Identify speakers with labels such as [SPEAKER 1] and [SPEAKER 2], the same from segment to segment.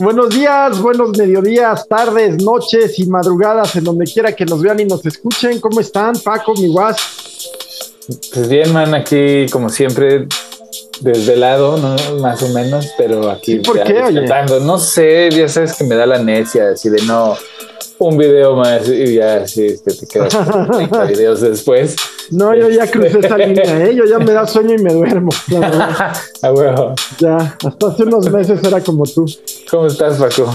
[SPEAKER 1] Buenos días, buenos mediodías, tardes, noches y madrugadas en donde quiera que nos vean y nos escuchen. ¿Cómo están, Paco, mi guas?
[SPEAKER 2] Pues bien, man, aquí como siempre desde lado, ¿no? Más o menos, pero aquí.
[SPEAKER 1] ¿Por qué, oye?
[SPEAKER 2] No sé, ya sabes que me da la necia, así de no, un video más y ya así que te quedas 30 videos después.
[SPEAKER 1] No, yo ya crucé esa línea, ¿eh? Yo ya me da sueño y me duermo.
[SPEAKER 2] A huevo.
[SPEAKER 1] Ya, hasta hace unos meses era como tú.
[SPEAKER 2] ¿Cómo estás, Paco?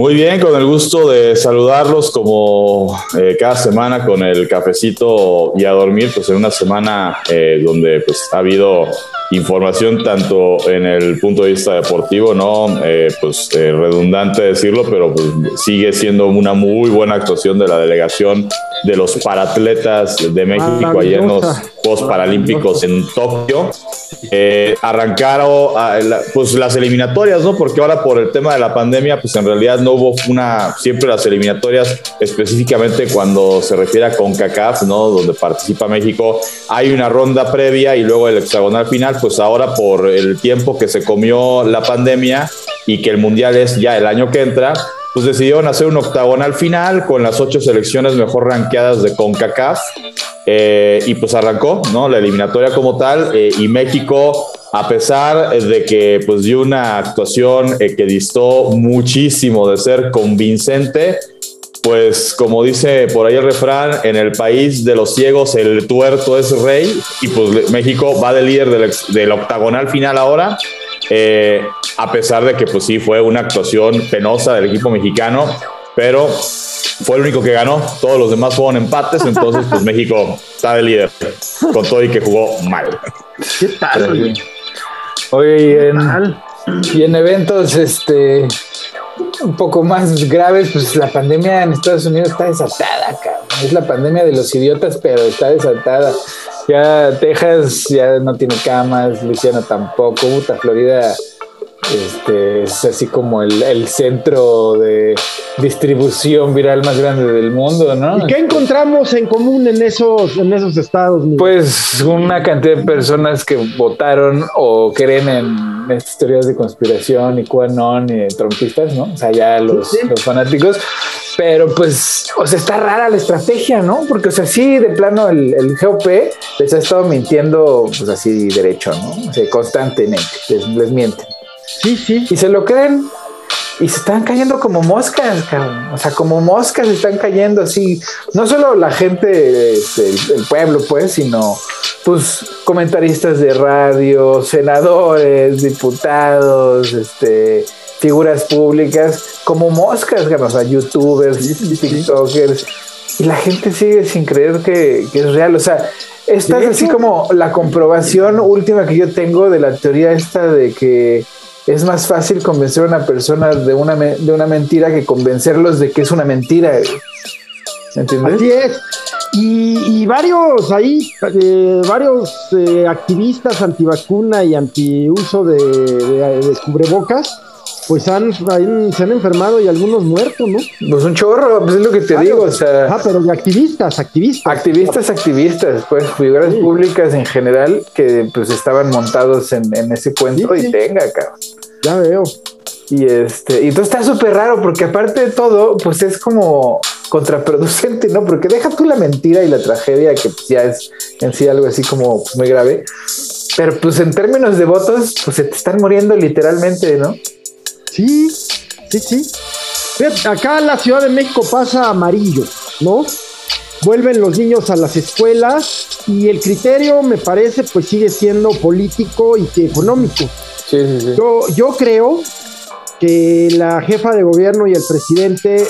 [SPEAKER 3] Muy bien, con el gusto de saludarlos como eh, cada semana con el cafecito y a dormir, pues en una semana eh, donde pues ha habido información tanto en el punto de vista deportivo, no eh, pues redundante decirlo, pero pues, sigue siendo una muy buena actuación de la delegación de los paratletas de México ayer en los Juegos Paralímpicos en Tokio. arrancaron pues las eliminatorias, ¿no? Porque ahora por el tema de la pandemia, pues en realidad no hubo una, siempre las eliminatorias, específicamente cuando se refiere a CONCACAF, ¿no? Donde participa México, hay una ronda previa y luego el hexagonal final, pues ahora por el tiempo que se comió la pandemia y que el mundial es ya el año que entra, pues decidieron hacer un octagonal final con las ocho selecciones mejor rankeadas de CONCACAF. Eh, y pues arrancó, ¿no? La eliminatoria como tal. Eh, y México, a pesar de que pues dio una actuación eh, que distó muchísimo de ser convincente, pues como dice por ahí el refrán, en el país de los ciegos el tuerto es rey. Y pues México va de líder del, del octagonal final ahora. Eh, a pesar de que pues sí fue una actuación penosa del equipo mexicano, pero fue el único que ganó, todos los demás fueron empates, entonces pues México está de líder, con todo y que jugó mal.
[SPEAKER 1] ¿Qué tal?
[SPEAKER 2] Oye, y en eventos este un poco más graves, pues la pandemia en Estados Unidos está desatada, cabrón. Es la pandemia de los idiotas, pero está desatada. Ya Texas ya no tiene camas, Luciana tampoco, Utah, Florida este, es así como el, centro de distribución viral más grande del mundo, ¿no?
[SPEAKER 1] ¿Y qué encontramos en común en esos, en esos estados?
[SPEAKER 2] Pues una cantidad de personas que votaron o creen en estas teorías de conspiración y QAnon y trompistas, ¿no? O sea, ya los, los fanáticos. Pero pues, o sea, está rara la estrategia, ¿no? Porque, o sea, sí, de plano el, el GOP les ha estado mintiendo, pues así derecho, ¿no? O sea, constantemente, les, les mienten.
[SPEAKER 1] Sí, sí.
[SPEAKER 2] Y se lo creen. Y se están cayendo como moscas, cabrón. O sea, como moscas se están cayendo así. No solo la gente, este, el pueblo, pues, sino pues comentaristas de radio, senadores, diputados, este, figuras públicas, como moscas, o sea, youtubers, tiktokers. Y la gente sigue sin creer que, que es real. O sea, esta es así como la comprobación última que yo tengo de la teoría esta de que es más fácil convencer a una persona de una, de una mentira que convencerlos de que es una mentira.
[SPEAKER 1] ¿Entiendes? Así es. Y, varios ahí, eh, varios eh, activistas antivacuna y antiuso de, de, de cubrebocas pues han, se han enfermado y algunos muertos, ¿no?
[SPEAKER 2] Pues un chorro, pues es lo que te digo, o sea.
[SPEAKER 1] Ah, pero de activistas, activistas.
[SPEAKER 2] Activistas, activistas, pues figuras públicas en general que pues estaban montados en, ese cuento y tenga, cabrón.
[SPEAKER 1] Ya veo.
[SPEAKER 2] Y este, y entonces está súper raro porque aparte de todo, pues es como contraproducente, ¿no? Porque deja tú la mentira y la tragedia, que pues, ya es en sí algo así como muy grave. Pero pues en términos de votos, pues se te están muriendo literalmente, ¿no?
[SPEAKER 1] Sí, sí, sí. Acá en la Ciudad de México pasa amarillo, ¿no? Vuelven los niños a las escuelas y el criterio me parece pues sigue siendo político y económico.
[SPEAKER 2] Sí, sí, sí.
[SPEAKER 1] Yo, yo creo que la jefa de gobierno y el presidente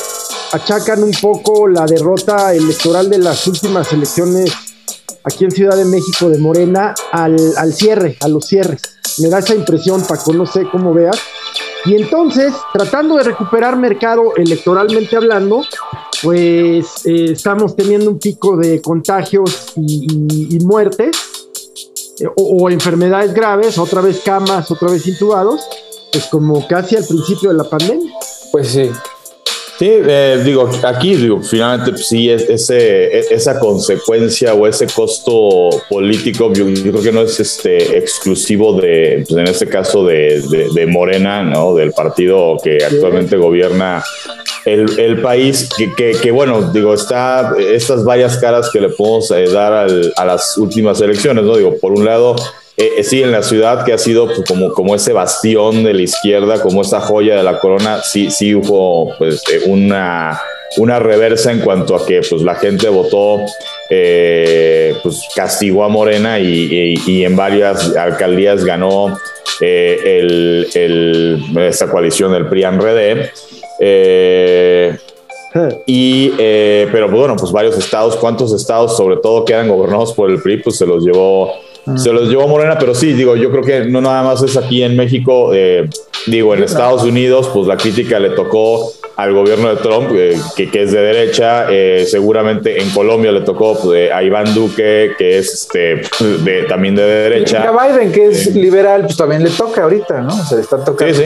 [SPEAKER 1] achacan un poco la derrota electoral de las últimas elecciones aquí en Ciudad de México de Morena al, al cierre, a los cierres. Me da esa impresión, Paco, no sé cómo veas. Y entonces, tratando de recuperar mercado electoralmente hablando, pues eh, estamos teniendo un pico de contagios y, muertes, eh, o, enfermedades graves, otra vez camas, otra vez intubados, pues como casi al principio de la pandemia.
[SPEAKER 2] Pues sí.
[SPEAKER 3] Sí, eh, digo, aquí digo, finalmente pues, sí, ese, esa consecuencia o ese costo político, yo, creo que no es este exclusivo de, pues, en este caso, de, de, Morena, ¿no? Del partido que actualmente gobierna el, el país, que, que, bueno, digo, está estas varias caras que le podemos eh, dar al, a las últimas elecciones, ¿no? Digo, por un lado, eh, eh, sí, en la ciudad que ha sido pues, como, como ese bastión de la izquierda, como esa joya de la corona, sí, sí hubo pues, eh, una, una reversa en cuanto a que pues, la gente votó, pues castigó a Morena y, en varias alcaldías ganó el, esta coalición del PRI-ANRED. y, pero bueno, pues varios estados, ¿cuántos estados sobre todo quedan gobernados por el PRI? Pues se los llevó se los llevó Morena, pero sí, digo, yo creo que no nada más es aquí en México, eh, digo, en Estados Unidos, pues la crítica le tocó al gobierno de Trump, eh, que, que, es de derecha, eh, seguramente en Colombia le tocó pues, a Iván Duque, que es este, de, también de derecha.
[SPEAKER 2] Y a Biden, que es liberal, pues también le toca ahorita, ¿no? O sea, le está tocando sí,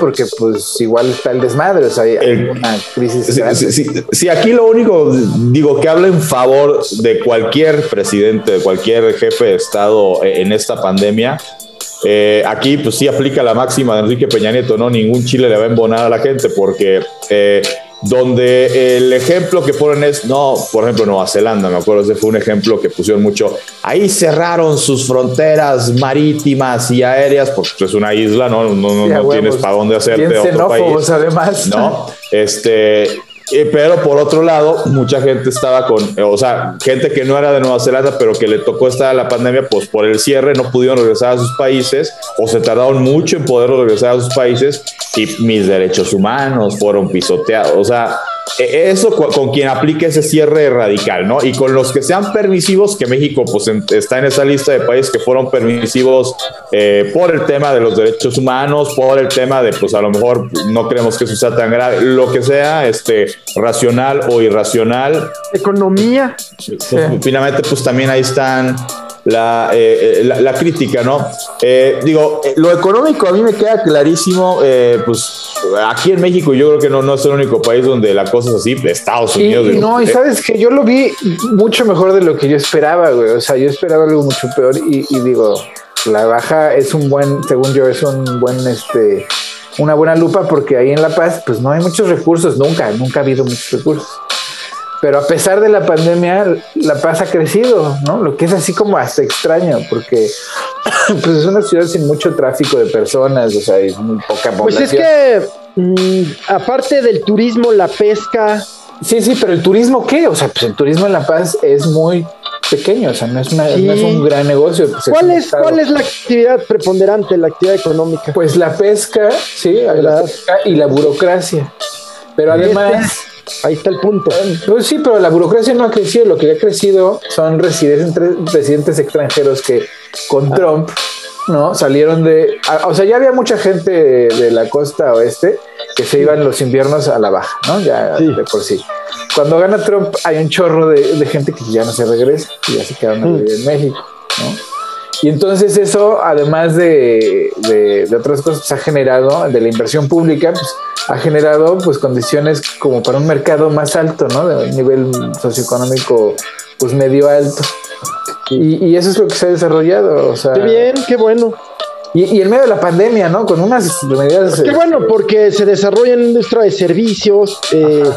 [SPEAKER 2] porque pues igual está el desmadre, o sea, hay una crisis.
[SPEAKER 3] Sí, sí, aquí lo único, digo, que habla en favor de cualquier presidente, de cualquier jefe de Estado en esta pandemia, eh, aquí, pues sí aplica la máxima de Enrique Peña Nieto, ¿no? Ningún Chile le va a embonar a la gente porque eh, donde el ejemplo que ponen es, no, por ejemplo, Nueva Zelanda, me acuerdo, ese fue un ejemplo que pusieron mucho. Ahí cerraron sus fronteras marítimas y aéreas, porque es una isla, ¿no? No, no, tienes para dónde hacerte otro país.
[SPEAKER 2] además.
[SPEAKER 3] No, este, eh, pero por otro lado, mucha gente estaba con, o sea, gente que no era de Nueva Zelanda, pero que le tocó estar la pandemia, pues por el cierre no pudieron regresar a sus países o se tardaron mucho en poder regresar a sus países y mis derechos humanos fueron pisoteados. O sea, eso con quien aplique ese cierre radical, ¿no? Y con los que sean permisivos, que México pues está en esa lista de países que fueron permisivos eh, por el tema de los derechos humanos, por el tema de pues a lo mejor no creemos que eso sea tan grave, lo que sea, este, racional o irracional.
[SPEAKER 1] Economía.
[SPEAKER 3] Pues, finalmente pues también ahí están la, eh, la, crítica, ¿no? Eh, digo, lo económico a mí me queda clarísimo, pues aquí en México yo creo que no, no es el único país donde la cosa es así, Estados Unidos.
[SPEAKER 2] Y, no, y sabes que yo lo vi mucho mejor de lo que yo esperaba, güey. O sea, yo esperaba algo mucho peor y, digo, la baja es un buen, según yo, es un buen, este, una buena lupa porque ahí en La Paz, pues no hay muchos recursos, nunca, nunca ha habido muchos recursos. Pero a pesar de la pandemia, La Paz ha crecido, ¿no? Lo que es así como hasta extraño, porque pues es una ciudad sin mucho tráfico de personas, o sea, hay muy poca población.
[SPEAKER 1] Pues es que, mm, aparte del turismo, la pesca...
[SPEAKER 2] Sí, sí, pero el turismo, ¿qué? O sea, pues el turismo en La Paz es muy pequeño, o sea, no es, no es un gran negocio.
[SPEAKER 1] Pues ¿Cuál, es, ¿Cuál es la actividad preponderante, la actividad económica?
[SPEAKER 2] Pues la pesca, sí, la pesca y la burocracia. Pero además...
[SPEAKER 1] Ahí está el punto.
[SPEAKER 2] Pues sí, pero la burocracia no ha crecido. Lo que ha crecido son residentes, residentes extranjeros que con ah. Trump, ¿no? Salieron de. O sea, ya había mucha gente de, la costa oeste que se iban los inviernos a la baja, ¿no? Ya de por sí. Cuando gana Trump, hay un chorro de, gente que ya no se regresa y ya se quedan mm. en México, ¿no? Y entonces eso, además de, de, otras cosas, pues, ha generado, de la inversión pública, pues, ha generado pues condiciones como para un mercado más alto, ¿no? De nivel socioeconómico pues medio alto. Y, y, eso es lo que se ha desarrollado. O sea,
[SPEAKER 1] qué bien, qué bueno.
[SPEAKER 2] Y, y, en medio de la pandemia, ¿no? Con unas medidas.
[SPEAKER 1] Qué bueno, porque se desarrolla en industria de servicios, eh,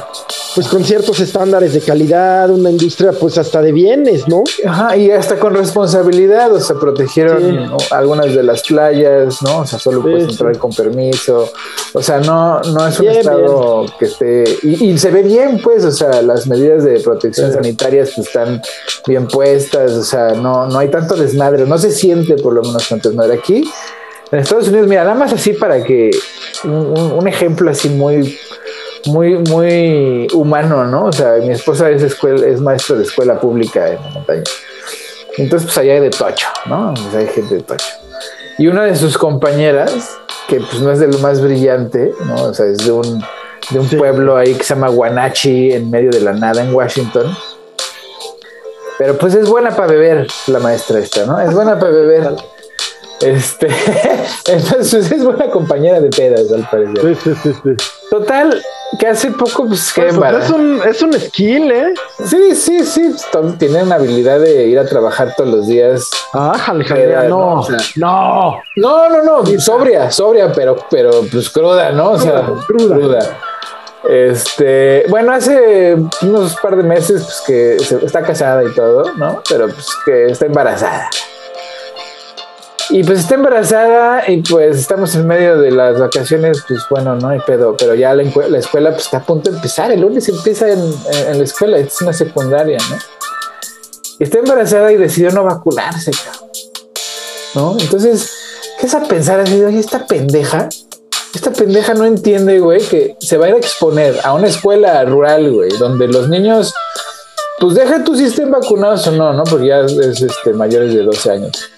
[SPEAKER 1] pues con ciertos estándares de calidad, una industria pues hasta de bienes, ¿no?
[SPEAKER 2] Ajá, y hasta con responsabilidad, o sea, protegieron algunas de las playas, ¿no? O sea, solo puedes entrar con permiso. O sea, no, no es un estado que esté. Y, se ve bien, pues, o sea, las medidas de protección sanitarias pues, están bien puestas, o sea, no, no hay tanto desmadre, no se siente por lo menos tanto desmadre aquí en Estados Unidos, mira, nada más así para que un, ejemplo así muy, muy, muy humano, ¿no? O sea, mi esposa es, escuela, es maestra de escuela pública en la montaña. Entonces, pues allá hay de tocho, ¿no? Pues hay gente de tocho. Y una de sus compañeras, que pues no es de lo más brillante, ¿no? O sea, es de un, de un pueblo ahí que se llama Guanachi, en medio de la nada, en Washington. Pero pues es buena para beber la maestra esta, ¿no? Es buena para beber. Este, entonces es buena compañera de pedas, al parecer. Total, que hace poco, pues, que
[SPEAKER 1] Pues, es, un, es un skill, ¿eh?
[SPEAKER 2] Sí, sí, sí. Tiene una habilidad de ir a trabajar todos los días.
[SPEAKER 1] Ah, jale, no,
[SPEAKER 2] o sea,
[SPEAKER 1] no.
[SPEAKER 2] No, no, no, sobria, sobria, pero, pero pues cruda, ¿no? O sea,
[SPEAKER 1] Cruda,
[SPEAKER 2] cruda. Este, bueno, hace unos par de meses pues, que se- está casada y todo, ¿no? Pero pues que está embarazada. Y pues está embarazada y pues estamos en medio de las vacaciones, pues bueno, no hay pedo, pero ya la, escuela pues está a punto de empezar, el lunes empieza en, en- la escuela, es una secundaria, ¿no? Está embarazada y decidió no vacunarse. ¿No? Entonces, ¿qué es a pensar así? Oye, esta pendeja, esta pendeja no entiende, güey, que se va a ir a exponer a una escuela rural, güey, donde los niños, pues deja tú si estén vacunados o no, ¿no? Porque ya es este, mayores de 12 años.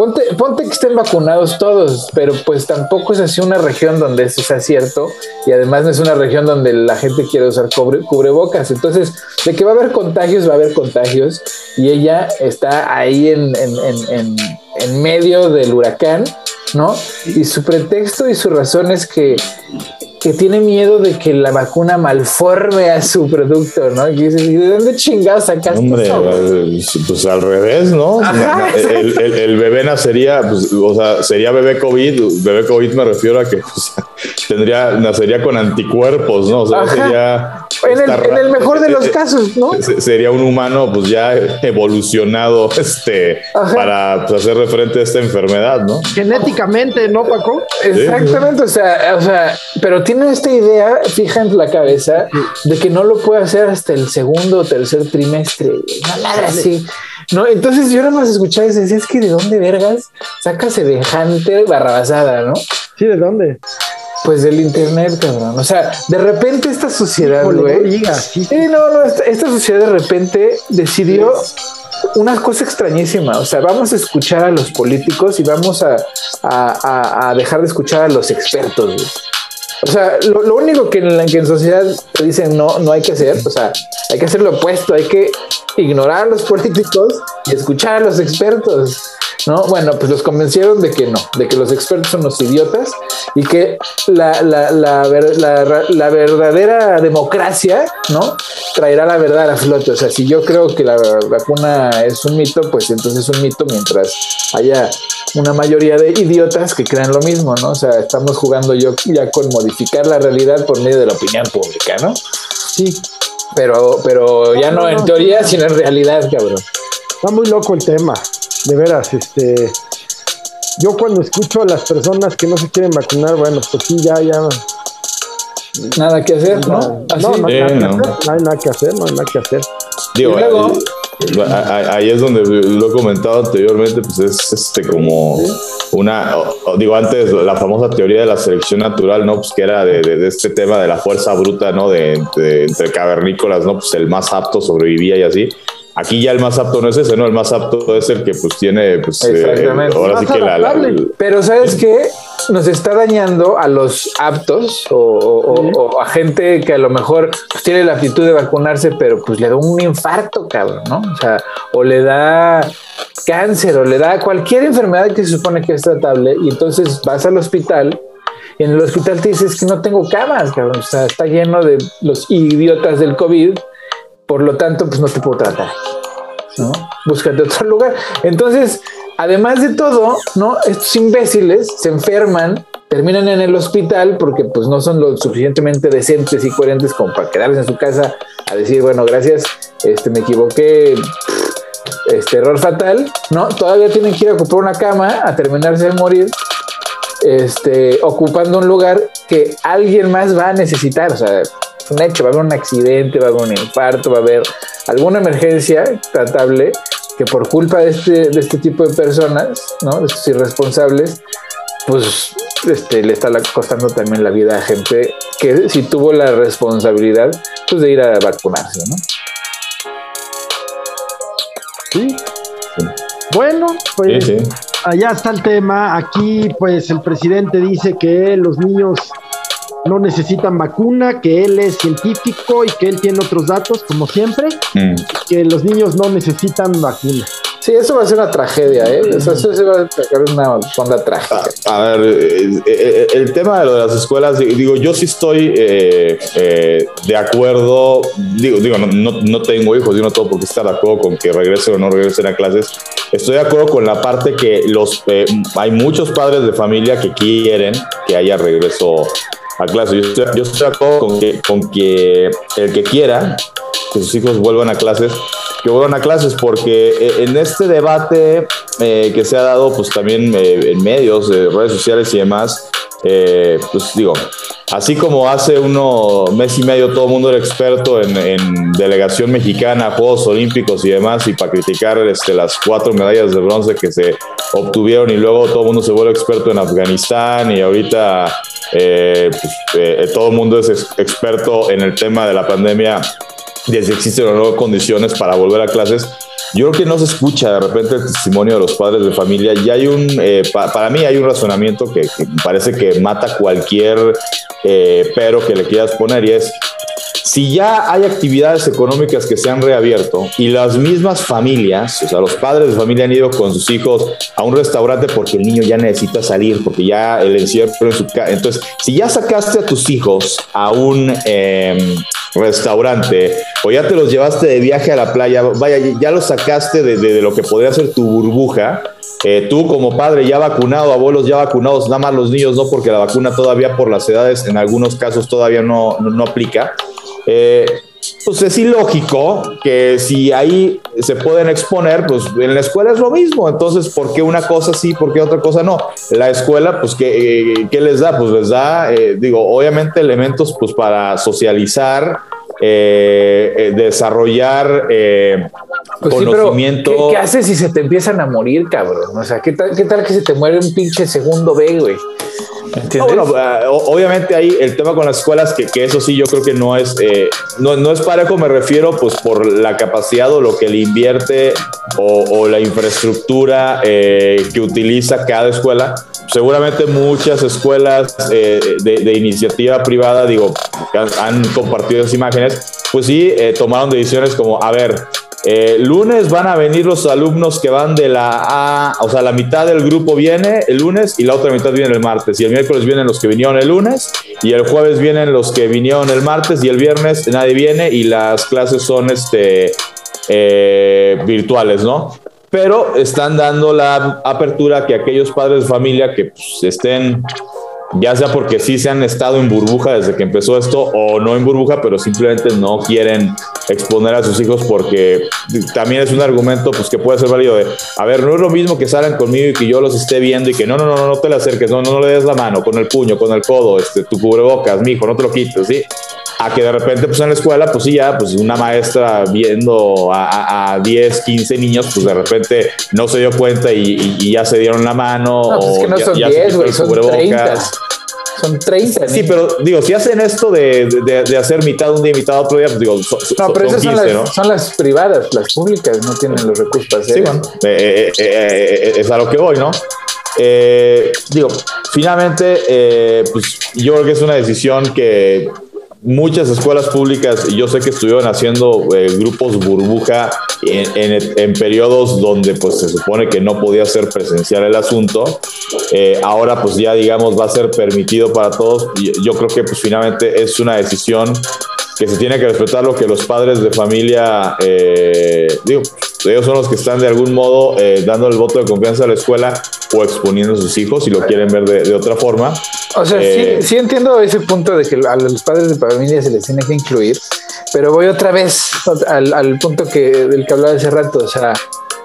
[SPEAKER 2] Ponte, ponte que estén vacunados todos, pero pues tampoco es así una región donde eso sea cierto y además no es una región donde la gente quiere usar cubre- cubrebocas. Entonces, de que va a haber contagios, va a haber contagios y ella está ahí en, en- en- en- en medio del huracán, ¿no? Y su pretexto y su razón es que, que tiene miedo de que la vacuna malforme a su producto, ¿no? Y dices, ¿y de dónde chingados sacaste
[SPEAKER 3] Hombre,
[SPEAKER 2] eso? güey?"
[SPEAKER 3] eh, pues al revés, ¿no?
[SPEAKER 2] Ajá,
[SPEAKER 3] el, el- el bebé nacería, pues, o sea, sería bebé COVID. Bebé COVID me refiero a que o sea, tendría, nacería con anticuerpos, ¿no? O sea,
[SPEAKER 2] Ajá.
[SPEAKER 3] sería.
[SPEAKER 2] En el, en mejor de
[SPEAKER 3] eh,
[SPEAKER 2] los
[SPEAKER 3] eh,
[SPEAKER 2] casos, ¿no?
[SPEAKER 3] se- Sería un humano, pues ya evolucionado, este,
[SPEAKER 2] Ajá.
[SPEAKER 3] para pues, hacer referente a esta enfermedad, ¿no?
[SPEAKER 1] Genéticamente, ¿no, Paco?
[SPEAKER 2] Exactamente, o sea, o sea, pero tiene esta idea fija en la cabeza de que no lo puede hacer hasta el segundo o tercer trimestre. No así. No, entonces yo nada más escuchaba y decía, es que de dónde vergas saca semejante barrabasada, ¿no?
[SPEAKER 1] Sí, ¿de dónde?
[SPEAKER 2] Pues del internet, cabrón. O sea, de repente esta sociedad,
[SPEAKER 1] no
[SPEAKER 2] güey.
[SPEAKER 1] sí,
[SPEAKER 2] Sí, no, no, esta, esta sociedad de repente decidió una cosa extrañísima. O sea, vamos a escuchar a los políticos y vamos a, a- a- a dejar de escuchar a los expertos. güey. O sea, lo, lo único que en, la, que en sociedad te dicen no, no hay que hacer, o sea, hay que hacer lo opuesto, hay que ignorar a los políticos y escuchar a los expertos. ¿No? Bueno, pues los convencieron de que no, de que los expertos son los idiotas y que la, la, la, la- verdadera democracia, ¿no? Traerá la verdad a flote. O sea, si yo creo que la vacuna es un mito, pues entonces es un mito mientras haya una mayoría de idiotas que crean lo mismo, ¿no? O sea, estamos jugando yo ya con modificar la realidad por medio de la opinión pública, ¿no?
[SPEAKER 1] Sí.
[SPEAKER 2] Pero, pero ya
[SPEAKER 1] No,
[SPEAKER 2] no
[SPEAKER 1] no,
[SPEAKER 2] en
[SPEAKER 1] no,
[SPEAKER 2] teoría,
[SPEAKER 1] sí.
[SPEAKER 2] sino en realidad, cabrón.
[SPEAKER 1] Está muy loco el tema, de veras, este. Yo cuando escucho a las personas que no se quieren vacunar, bueno, pues sí, ya, ya.
[SPEAKER 2] Nada que hacer, ¿no?
[SPEAKER 1] No, no, no nada
[SPEAKER 3] no.
[SPEAKER 1] que hacer, no hay nada que hacer, no hay nada que hacer.
[SPEAKER 3] Digo,
[SPEAKER 2] Y luego-
[SPEAKER 3] eh, ahí es donde lo he comentado anteriormente, pues es este como una, digo, antes la famosa teoría de la selección natural, ¿no? Pues que era de, este tema de la fuerza bruta, ¿no? De- entre cavernícolas, ¿no? Pues el más apto sobrevivía y así. Aquí ya el más apto no es ese, ¿no? El más apto es el que pues tiene, pues, eh,
[SPEAKER 2] Exactamente.
[SPEAKER 3] ahora sí que la, la-
[SPEAKER 1] adaptable.
[SPEAKER 2] Pero ¿sabes qué? Nos está dañando a los aptos o, o- o- o a gente que a lo mejor pues, tiene la aptitud de vacunarse, pero pues le da un infarto, cabrón, ¿no? O sea, o le da cáncer o le da cualquier enfermedad que se supone que es tratable y entonces vas al hospital y en el hospital te dices que no tengo camas, cabrón. O sea, está lleno de los idiotas del COVID, por lo tanto, pues no te puedo tratar. ¿no? Búscate otro lugar. Entonces, además de todo, ¿no? Estos imbéciles se enferman, terminan en el hospital porque pues no son lo suficientemente decentes y coherentes como para quedarse en su casa a decir, bueno, gracias, este, me equivoqué, este error fatal, ¿no? Todavía tienen que ir a ocupar una cama a terminarse de morir, este, ocupando un lugar que alguien más va a necesitar, o sea, es un hecho, va a haber un accidente, va a haber un infarto, va a haber alguna emergencia tratable que por culpa de este, de este tipo de personas, ¿no? De estos irresponsables, pues este, le está costando también la vida a gente que sí tuvo la responsabilidad pues, de ir a vacunarse, ¿no?
[SPEAKER 1] Sí. Bueno, pues
[SPEAKER 3] Sí, sí.
[SPEAKER 1] allá está el tema. Aquí, pues el presidente dice que los niños no necesitan vacuna, que él es científico y que él tiene otros datos, como siempre,
[SPEAKER 3] Mm.
[SPEAKER 1] que los niños no necesitan vacuna.
[SPEAKER 2] Sí, eso va a ser una tragedia, ¿eh? Eso, se va a sacar una onda trágica.
[SPEAKER 3] A, ver, eh, eh, el tema de lo de las escuelas, digo, yo sí estoy eh, de acuerdo, digo, digo no, no, tengo hijos, yo no tengo por qué estar de acuerdo con que regresen o no regresen a clases. Estoy de acuerdo con la parte que los hay muchos padres de familia que quieren que haya regreso a clases. Yo estoy, yo estoy con que, con que el que quiera que sus hijos vuelvan a clases, que vuelvan a clases, porque eh, en este debate eh, que se ha dado, pues también eh, en medios, redes sociales y demás, pues digo, así como hace uno mes y medio todo el mundo era experto en, delegación mexicana, Juegos Olímpicos y demás, y para criticar este, las cuatro medallas de bronce que se obtuvieron y luego todo el mundo se vuelve experto en Afganistán y ahorita pues, todo el mundo es experto en el tema de la pandemia de si existen o no condiciones para volver a clases. Yo creo que no se escucha de repente el testimonio de los padres de familia y hay un, eh, para mí hay un razonamiento que, parece que mata cualquier eh, pero que le quieras poner y es, si ya hay actividades económicas que se han reabierto y las mismas familias, o sea, los padres de familia han ido con sus hijos a un restaurante porque el niño ya necesita salir, porque ya el encierro en su casa. Entonces, si ya sacaste a tus hijos a un em, restaurante o ya te los llevaste de viaje a la playa, vaya, ya los sacaste de, lo que podría ser tu burbuja. Eh, tú como padre ya vacunado, abuelos ya vacunados, nada más los niños no, porque la vacuna todavía por las edades en algunos casos todavía no, no aplica. Eh, pues es ilógico que si ahí se pueden exponer, pues en la escuela es lo mismo. Entonces, ¿por qué una cosa sí, por qué otra cosa no? La escuela, pues, ¿qué, eh, qué les da? Pues les da, eh, digo, obviamente elementos pues para socializar, desarrollar pues conocimiento.
[SPEAKER 2] ¿qué, ¿qué, haces si se te empiezan a morir, cabrón? O sea, ¿qué tal, ¿qué tal que se te muere un pinche segundo B, güey?
[SPEAKER 3] Bueno, ah, obviamente hay el tema con las escuelas, que, que eso sí yo creo que no es, eh, no, no, es parejo, me refiero pues por la capacidad o lo que le invierte o, la infraestructura eh, que utiliza cada escuela. Seguramente muchas escuelas eh, de, iniciativa privada, digo, han, compartido esas imágenes, pues sí, tomaron decisiones como, a ver, eh, lunes van a venir los alumnos que van de la A, o sea, la mitad del grupo viene el lunes y la otra mitad viene el martes. Y el miércoles vienen los que vinieron el lunes y el jueves vienen los que vinieron el martes y el viernes nadie viene y las clases son este, eh, virtuales, ¿no? Pero están dando la apertura que aquellos padres de familia que pues, estén ya sea porque sí se han estado en burbuja desde que empezó esto o no en burbuja, pero simplemente no quieren exponer a sus hijos porque también es un argumento pues que puede ser válido de, a ver, no es lo mismo que salgan conmigo y que yo los esté viendo y que no, no, no, no, te le acerques, no, no, no le des la mano con el puño, con el codo, este, tu cubrebocas, mijo, no te lo quites, ¿sí? A que de repente, pues en la escuela, pues sí, ya, pues una maestra viendo a, a, 10, 15 niños, pues de repente no se dio cuenta y, ya se dieron la mano.
[SPEAKER 2] No, pues
[SPEAKER 3] es
[SPEAKER 2] que no son 10, güey, son 30. Son 30.
[SPEAKER 3] Sí, pero digo, si hacen esto de, de, hacer mitad un día, mitad otro día, pues digo,
[SPEAKER 2] no, pero esas son, las, son, las, privadas, las públicas no tienen los recursos para hacer. Sí, bueno,
[SPEAKER 3] eh, eh, eh, es a lo que voy, ¿no? digo, finalmente, pues yo creo que es una decisión que muchas escuelas públicas, yo sé que estuvieron haciendo eh, grupos burbuja en, periodos donde pues se supone que no podía ser presencial el asunto. Eh, ahora pues ya digamos va a ser permitido para todos. Y yo creo que pues finalmente es una decisión que se tiene que respetar lo que los padres de familia, eh, digo, ellos son los que están de algún modo dando el voto de confianza a la escuela o exponiendo a sus hijos si lo quieren ver de, otra forma.
[SPEAKER 2] O sea, sí, sí, entiendo ese punto de que a los padres de familia se les tiene que incluir, pero voy otra vez al, al punto que, del que hablaba hace rato, o sea,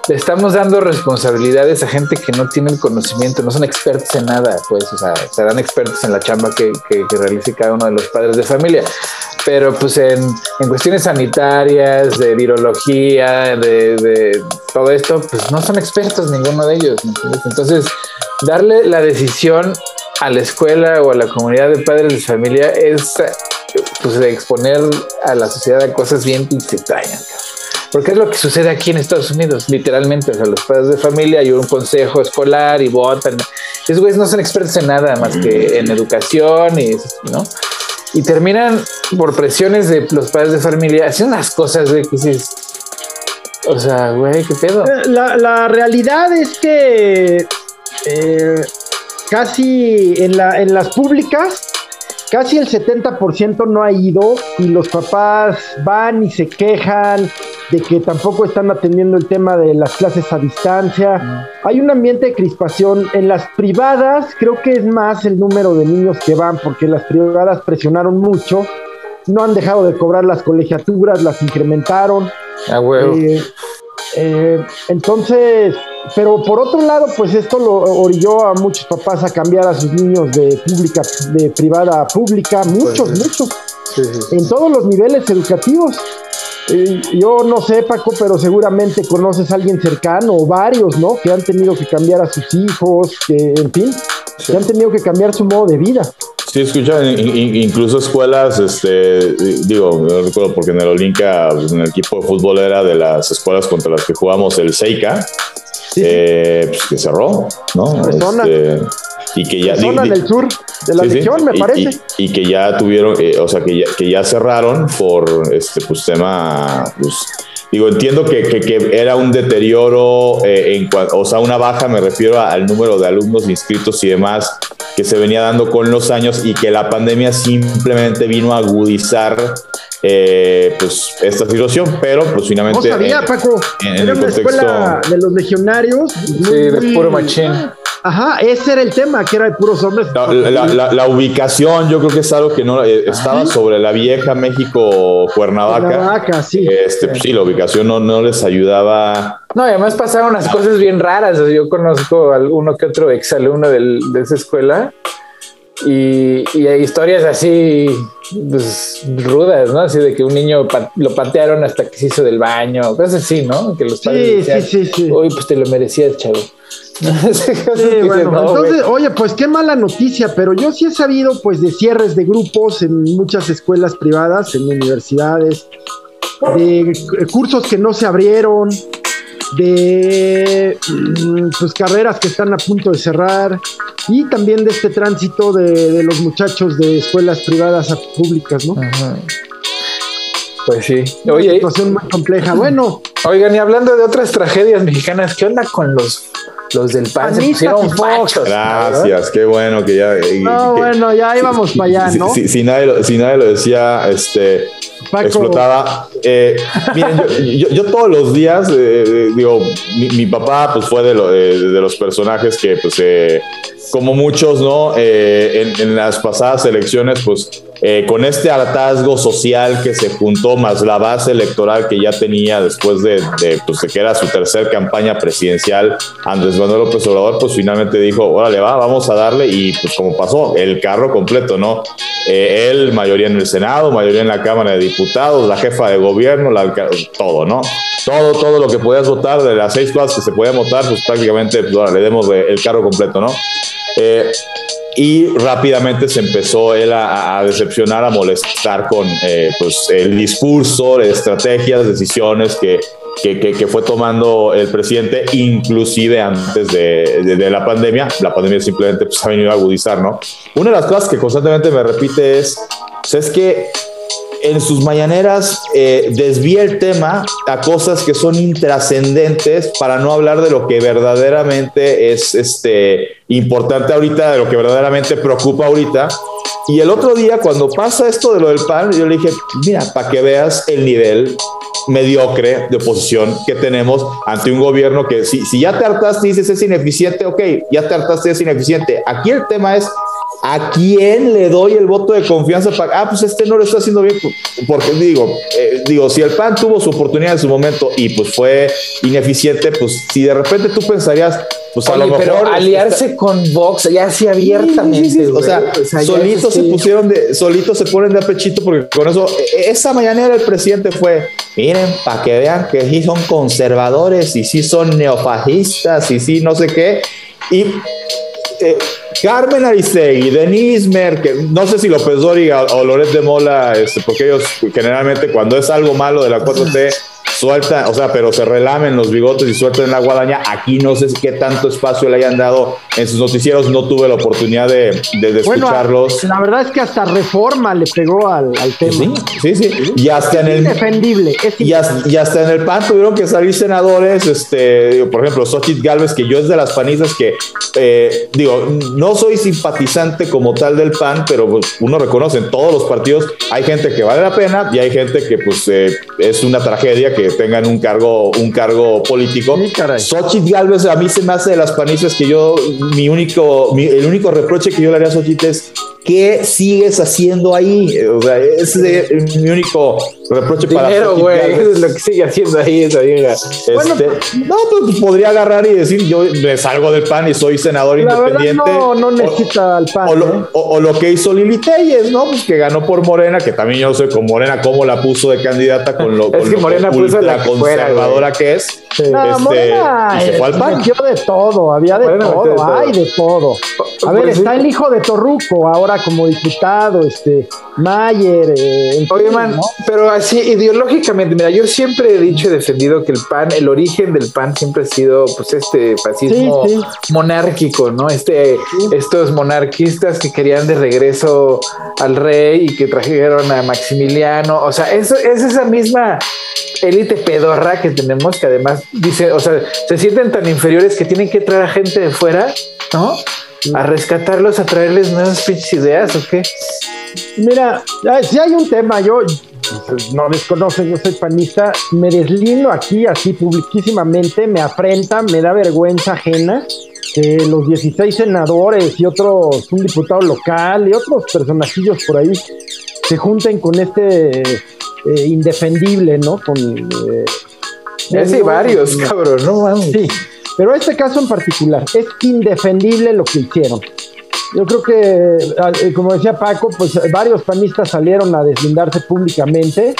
[SPEAKER 2] le estamos dando responsabilidades a gente que no tiene el conocimiento, no son expertos en nada, pues, o sea, serán expertos en la chamba que, que, realice cada uno de los padres de familia. Pero pues en, en cuestiones sanitarias, de virología, de, de, todo esto, pues no son expertos ninguno de ellos. Entonces, darle la decisión a la escuela o a la comunidad de padres de familia es pues exponer a la sociedad a cosas bien extrañas. Porque es lo que sucede aquí en Estados Unidos, literalmente. O sea, los padres de familia hay un consejo escolar y votan. Esos güeyes no son expertos en nada más que en educación y, ¿no? Y terminan por presiones de los padres de familia haciendo unas cosas de que O sea, güey, ¿qué pedo?
[SPEAKER 1] Eh, la, la realidad es que eh, casi en, la, en las públicas, casi el 70% no ha ido y los papás van y se quejan de que tampoco están atendiendo el tema de las clases a distancia. Hay un ambiente de crispación. En las privadas creo que es más el número de niños que van porque las privadas presionaron mucho. No han dejado de cobrar las colegiaturas, las incrementaron.
[SPEAKER 2] Ah.
[SPEAKER 1] Eh, eh, entonces, pero por otro lado, pues esto lo orilló a muchos papás a cambiar a sus niños de pública, de privada a pública, muchos,
[SPEAKER 2] Pues,
[SPEAKER 1] muchos,
[SPEAKER 2] Sí, sí, sí.
[SPEAKER 1] en todos los niveles educativos. Eh, yo no sé, Paco, pero seguramente conoces a alguien cercano o varios, ¿no? Que han tenido que cambiar a sus hijos, que, en fin, que han tenido que cambiar su modo de vida.
[SPEAKER 3] Sí, escucha, in- in- incluso escuelas, este, digo, no recuerdo porque en el Olinca, pues, en el equipo de fútbol era de las escuelas contra las que jugamos el Seika,
[SPEAKER 1] Sí,
[SPEAKER 3] eh, pues que cerró, ¿no? Este, y que ya...
[SPEAKER 1] zona
[SPEAKER 3] di- di-
[SPEAKER 1] del sur de la
[SPEAKER 3] Sí,
[SPEAKER 1] me
[SPEAKER 3] Y-
[SPEAKER 1] parece.
[SPEAKER 3] Y, y que ya tuvieron, eh, o sea, que ya, que ya cerraron por este pues, tema. Pues, digo, entiendo que, que- que era un deterioro, eh, en o sea, una baja, me refiero a- al número de alumnos inscritos y demás que se venía dando con los años y que la pandemia simplemente vino a agudizar eh, pues esta situación, pero pues
[SPEAKER 1] No
[SPEAKER 3] finalmente
[SPEAKER 1] sabía,
[SPEAKER 3] eh,
[SPEAKER 1] Paco.
[SPEAKER 3] en
[SPEAKER 1] Era
[SPEAKER 3] el
[SPEAKER 1] una
[SPEAKER 3] contexto-
[SPEAKER 1] escuela de los legionarios.
[SPEAKER 2] Sí, de puro machín.
[SPEAKER 1] Ajá, ese era el tema, que era de puros hombres.
[SPEAKER 3] La, la- la- la ubicación, yo creo que es algo que no eh, estaba sobre la vieja México Cuernavaca.
[SPEAKER 1] Cuernavaca, sí.
[SPEAKER 3] Este, pues sí, la ubicación no, no les ayudaba.
[SPEAKER 2] No, y además pasaron unas cosas bien raras. Yo conozco a alguno que otro exalumno del, de esa escuela y, y hay historias así pues, rudas, ¿no? Así de que un niño pa- lo patearon hasta que se hizo del baño, cosas así, ¿no? Que los padres
[SPEAKER 1] Sí,
[SPEAKER 2] decían,
[SPEAKER 1] sí, sí, sí.
[SPEAKER 2] Uy, pues te lo merecías, chavo.
[SPEAKER 1] Entonces, oye, pues qué mala noticia, pero yo sí he sabido pues de cierres de grupos en muchas escuelas privadas, en universidades, de cursos que no se abrieron, de mm, pues carreras que están a punto de cerrar y también de este tránsito de, de los muchachos de escuelas privadas a públicas, ¿no?
[SPEAKER 2] Ajá. Pues sí.
[SPEAKER 1] Una
[SPEAKER 2] Oye,
[SPEAKER 1] situación muy compleja. Bueno,
[SPEAKER 2] oigan, y hablando de otras tragedias mexicanas, ¿qué onda con los, los del PAN? Se pusieron fachos.
[SPEAKER 3] Gracias, qué bueno que ya. eh,
[SPEAKER 1] no,
[SPEAKER 3] que-
[SPEAKER 1] bueno, ya íbamos para allá,
[SPEAKER 3] si,
[SPEAKER 1] ¿no?
[SPEAKER 3] si- si nadie, lo- si nadie lo decía, este.
[SPEAKER 1] Paco.
[SPEAKER 3] explotaba. Eh, miren, yo, yo- yo todos los días, eh, eh, digo, mi, mi papá pues fue de, lo- de- de los personajes que, pues, eh, como muchos, ¿no? Eh, en, en las pasadas elecciones, pues, eh, con este hartazgo social que se juntó, más la base electoral que ya tenía después de, pues, que era su tercer campaña presidencial, Andrés Manuel López Obrador, pues finalmente dijo, órale, va, vamos a darle, y pues como pasó, el carro completo, ¿no? Eh, él, mayoría en el Senado, mayoría en la Cámara de Diputados, la jefa de gobierno, la todo, ¿no? Todo, todo lo que podías votar, de las seis cosas que se podían votar, pues prácticamente pues, ahora le demos el carro completo, ¿no? Eh, y rápidamente se empezó él a, decepcionar, a molestar con eh, pues, el discurso, estrategias, decisiones que, que, que- que fue tomando el presidente, inclusive antes de, de- de la pandemia. La pandemia simplemente pues, ha venido a agudizar, ¿no? Una de las cosas que constantemente me repite es, pues, es que en sus mañaneras eh, desvía el tema a cosas que son intrascendentes para no hablar de lo que verdaderamente es este, importante ahorita, de lo que verdaderamente preocupa ahorita. Y el otro día, cuando pasa esto de lo del PAN, yo le dije, mira, para que veas el nivel mediocre de oposición que tenemos ante un gobierno que si, si ya te hartaste y dices es ineficiente, ok, ya te hartaste es ineficiente. Aquí el tema es ¿A quién le doy el voto de confianza para, ah, pues este no lo está haciendo bien? Porque digo, eh, digo, si el PAN tuvo su oportunidad en su momento y pues fue ineficiente, pues si de repente tú pensarías, pues a
[SPEAKER 2] Oye,
[SPEAKER 3] lo mejor.
[SPEAKER 2] pero aliarse con Vox ya así abiertamente.
[SPEAKER 3] Sí, sí, sí, O sea,
[SPEAKER 2] ya
[SPEAKER 3] solitos se pusieron de, solitos se ponen de apechito porque con eso, e- esa mañanera el presidente fue, miren, para que vean que sí son conservadores y sí son neofascistas y sí no sé qué. Y eh, Carmen Aristegui, Denise Merkel, no sé si López Dóriga o Loret de Mola, este, porque ellos generalmente cuando es algo malo de la 4T suelta, o sea, pero se relamen los bigotes y sueltan la guadaña. Aquí no sé qué tanto espacio le hayan dado en sus noticieros, no tuve la oportunidad de, escucharlos.
[SPEAKER 1] La verdad es que hasta reforma le pegó al, tema.
[SPEAKER 3] Sí, sí, sí. Y hasta en el.
[SPEAKER 1] Indefendible.
[SPEAKER 3] y, hasta, en el PAN tuvieron que salir senadores, este, por ejemplo, Xochitl Galvez, que yo es de las panistas que, eh, digo, no soy simpatizante como tal del PAN, pero pues, uno reconoce en todos los partidos hay gente que vale la pena y hay gente que pues eh, es una tragedia que tengan un cargo, un cargo político. Xochitl Galvez a mí se me hace de las panistas que yo, mi único, el único reproche que yo le haría a Xochitl es ¿qué sigues haciendo ahí? O sea, ese es mi único reproche para
[SPEAKER 2] Dinero, güey, eso es lo que sigue haciendo ahí esa vieja.
[SPEAKER 3] Este, no, pues podría agarrar y decir, yo me salgo del PAN y soy senador independiente.
[SPEAKER 1] no, no necesita el PAN.
[SPEAKER 3] ¿eh? O, lo, que hizo Lili Telles, ¿no? Pues que ganó por Morena, que también yo sé con Morena cómo la puso de candidata con lo,
[SPEAKER 2] es que Morena puso la
[SPEAKER 3] conservadora que es.
[SPEAKER 1] No, este, Morena y se fue al PAN. de todo, había de todo, hay de todo. A ver, está el hijo de Torruco ahora como diputado, este, Mayer. Eh,
[SPEAKER 2] Oye, man, pero así ideológicamente, mira, yo siempre he dicho y defendido que el PAN, el origen del PAN siempre ha sido, pues, este fascismo monárquico, ¿no? Este, estos monarquistas que querían de regreso al rey y que trajeron a Maximiliano, o sea, eso es esa misma élite pedorra que tenemos que además dice, o sea, se sienten tan inferiores que tienen que traer a gente de fuera, ¿no? a rescatarlos, a traerles nuevas pinches ideas o qué?
[SPEAKER 1] Mira, si hay un tema, yo no desconocen, yo soy panista, me deslindo aquí así publiquísimamente, me afrenta, me da vergüenza ajena que los 16 senadores y otros, un diputado local y otros personajillos por ahí se junten con este eh, indefendible, ¿no? Con... Eh,
[SPEAKER 2] hay varios, cabrón, no
[SPEAKER 1] Sí, pero este caso en particular es indefendible lo que hicieron. Yo creo que, eh, como decía Paco, pues varios panistas salieron a deslindarse públicamente.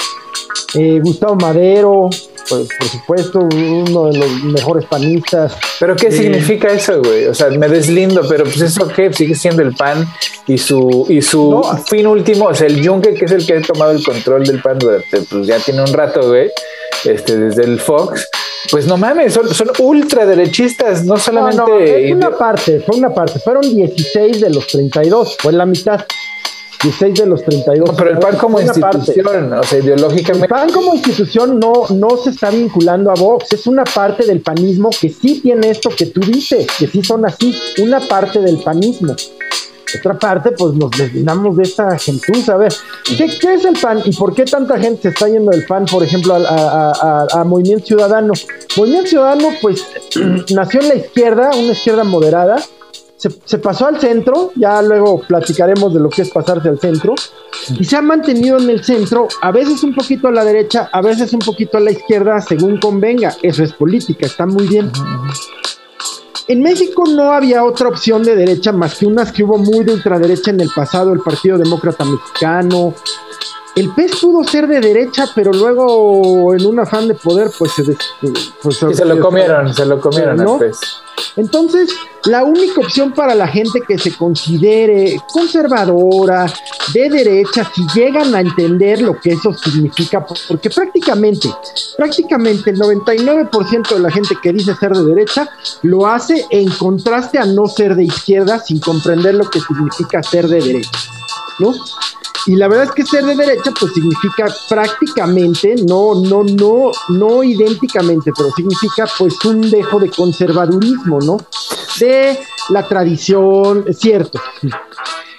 [SPEAKER 1] Eh, Gustavo Madero, pues, por supuesto, uno de los mejores panistas.
[SPEAKER 2] ¿Pero qué eh, significa eso, güey? O sea, me deslindo, pero pues eso qué, sigue siendo el PAN y su, y su fin último, o sea, el Yunque, que es el que ha tomado el control del PAN durante, pues ya tiene un rato, güey, este, desde el Fox pues no mames, son, son ultraderechistas, no solamente. No,
[SPEAKER 1] fue una parte, fue una parte. Fueron 16 de los 32, fue la mitad. 16 de los 32.
[SPEAKER 2] pero el PAN como institución, o sea, ideológicamente.
[SPEAKER 1] El PAN como institución no, no se está vinculando a Vox, es una parte del panismo que sí tiene esto que tú dices, que sí son así, una parte del panismo otra parte, pues nos deslindamos de esta gentuza. A ver, ¿qué, es el PAN y por qué tanta gente se está yendo del PAN, por ejemplo, a, Movimiento Ciudadano? Movimiento Ciudadano, pues, nació en la izquierda, una izquierda moderada, se, pasó al centro, ya luego platicaremos de lo que es pasarse al centro, y se ha mantenido en el centro, a veces un poquito a la derecha, a veces un poquito a la izquierda, según convenga. Eso es política, está muy bien. En México no había otra opción de derecha más que unas que hubo muy de ultraderecha en el pasado, el Partido Demócrata Mexicano. El PES pudo ser de derecha, pero luego en un afán de poder, pues se,
[SPEAKER 2] pues, se lo comieron, se lo comieron al PES.
[SPEAKER 1] Entonces, la única opción para la gente que se considere conservadora, de derecha, si llegan a entender lo que eso significa, porque prácticamente, prácticamente el 99% de la gente que dice ser de derecha lo hace en contraste a no ser de izquierda sin comprender lo que significa ser de derecha, ¿no? Y la verdad es que ser de derecha, pues significa prácticamente, no, no, no, no idénticamente, pero significa pues un dejo de conservadurismo, ¿no? De la tradición, es cierto.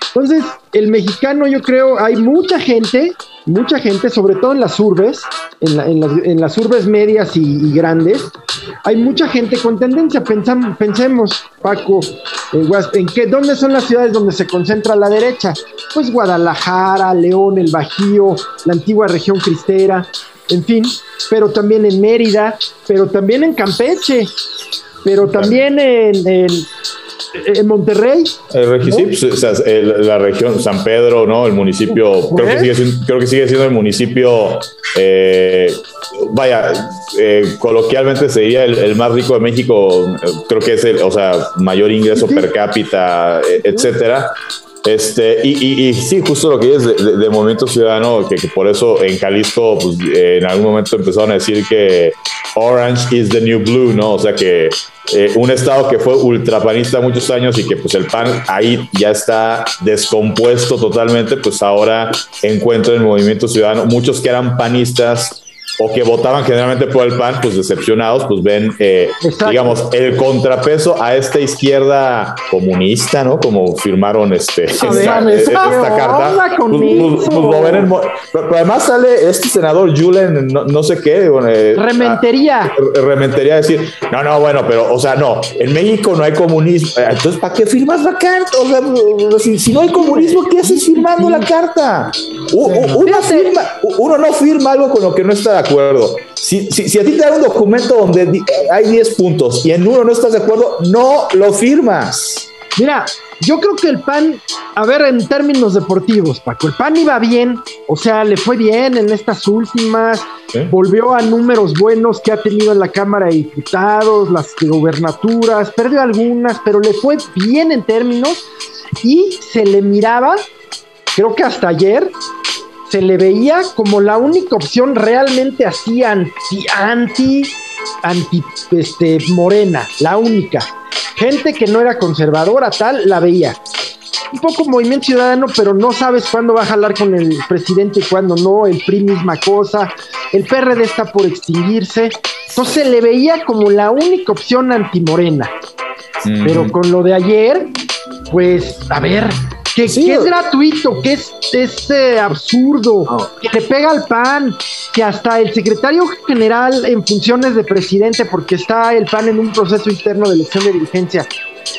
[SPEAKER 1] Entonces, el mexicano, yo creo, hay mucha gente, mucha gente, sobre todo en las urbes, en, las, urbes medias y, grandes, hay mucha gente con tendencia, pensamos, pensemos, Paco, en, qué, ¿dónde son las ciudades donde se concentra la derecha? Pues Guadalajara, León, el Bajío, la antigua región cristera, en fin, pero también en Mérida, pero también en Campeche, pero también en en Monterrey.
[SPEAKER 3] El la región, San Pedro, ¿no? El municipio, creo que, sigue siendo, creo que sigue siendo el municipio, eh, vaya, eh, coloquialmente sería el, más rico de México, creo que es el, o sea, mayor ingreso per cápita, etcétera. Este, y, sí, justo lo que es de, Movimiento Ciudadano, que, por eso en Jalisco, pues, en algún momento empezaron a decir que Orange is the new blue, ¿no? O sea que eh, un estado que fue ultrapanista muchos años y que pues el PAN ahí ya está descompuesto totalmente, pues ahora encuentro en Movimiento Ciudadano muchos que eran panistas o que votaban generalmente por el PAN, pues decepcionados, pues ven, eh, digamos, el contrapeso a esta izquierda comunista, ¿no? Como firmaron este, esta, carta. Pues, pues, pues, pero, además sale este senador Julen, no, sé qué.
[SPEAKER 1] Eh, rementería.
[SPEAKER 3] rementería decir, no, no, bueno, pero, o sea, no, en México no hay comunismo. Eh, entonces, ¿para qué firmas la carta? O sea, si, no hay comunismo, ¿qué haces firmando la carta? Firma, uno no firma algo con lo que no está de acuerdo. Si, si, a ti te da un documento donde hay 10 puntos y en uno no estás de acuerdo, no lo firmas.
[SPEAKER 1] Mira, yo creo que el PAN, a ver, en términos deportivos, Paco, el PAN iba bien, o sea, le fue bien en estas últimas, volvió a números buenos que ha tenido en la Cámara de Diputados, las gobernaturas, perdió algunas, pero le fue bien en términos y se le miraba, creo que hasta ayer, se le veía como la única opción realmente así anti, anti, anti, este, morena, la única. Gente que no era conservadora, tal, la veía. Un poco movimiento ciudadano, pero no sabes cuándo va a jalar con el presidente y cuándo no. El PRI misma cosa. El PRD está por extinguirse. Entonces se le veía como la única opción antimorena. Pero con lo de ayer, pues, a ver, que, es gratuito, que es, es eh, absurdo, que le pega al PAN, que hasta el secretario general en funciones de presidente, porque está el PAN en un proceso interno de elección de dirigencia,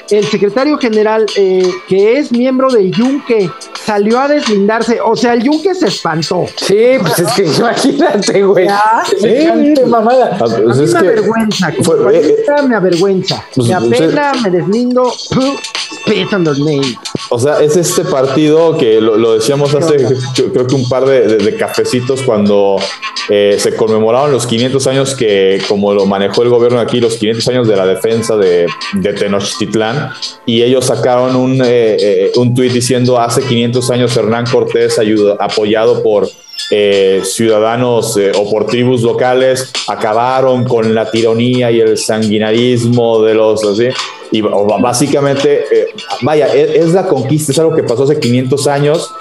[SPEAKER 1] el secretario general, eh, que es miembro del Yunque, salió a deslindarse. O sea, el Yunque se espantó.
[SPEAKER 2] Sí, pues es que imagínate, güey. Sí,
[SPEAKER 1] mamada. Ah, pues a mí me avergüenza. Como eh, me avergüenza. Pues, me apena, me deslindo. Spit on name.
[SPEAKER 3] O sea, es este partido que lo, decíamos hace, creo que un par de, cafecitos cuando eh, se conmemoraron los 500 años que, como lo manejó el gobierno aquí, los 500 años de la defensa de, de Tenochtitlán, y ellos sacaron un, eh, eh, un tuit diciendo hace 500 años Hernán Cortés apoyado por ciudadanos o por tribus locales acabaron con la tiranía y el sanguinarismo de los así y básicamente, eh, vaya, es, la conquista, es algo que pasó hace 500 años.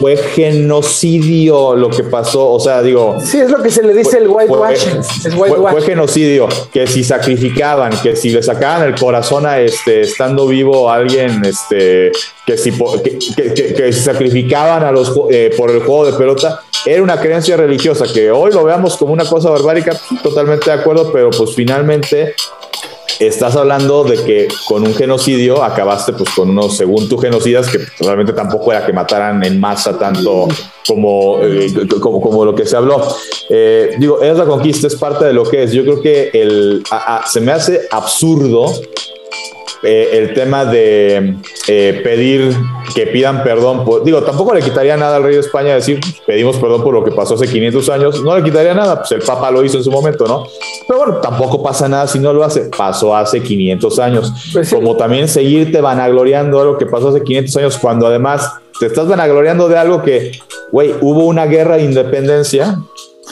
[SPEAKER 3] Fue genocidio lo que pasó, o sea, digo.
[SPEAKER 2] Sí, es lo que se le dice el whitewashing.
[SPEAKER 3] Fue, fue, genocidio, que si sacrificaban, que si le sacaban el corazón a este, estando vivo a alguien, este, que si, que, sacrificaban a los, eh, por el juego de pelota, era una creencia religiosa, que hoy lo veamos como una cosa barbárica, totalmente de acuerdo, pero pues finalmente estás hablando de que con un genocidio acabaste pues con unos, según tú, genocidas que realmente tampoco era que mataran en masa tanto como, eh, como, lo que se habló. Eh, digo, es la conquista, es parte de lo que es. Yo creo que el, se me hace absurdo eh, el tema de eh, pedir que pidan perdón, digo, tampoco le quitaría nada al rey de España decir pedimos perdón por lo que pasó hace 500 años, no le quitaría nada, pues el Papa lo hizo en su momento, ¿no? Pero bueno, tampoco pasa nada si no lo hace, pasó hace 500 años. Pues Como también seguirte vanagloriando a lo que pasó hace 500 años cuando además te estás vanagloriando de algo que, güey, hubo una guerra de independencia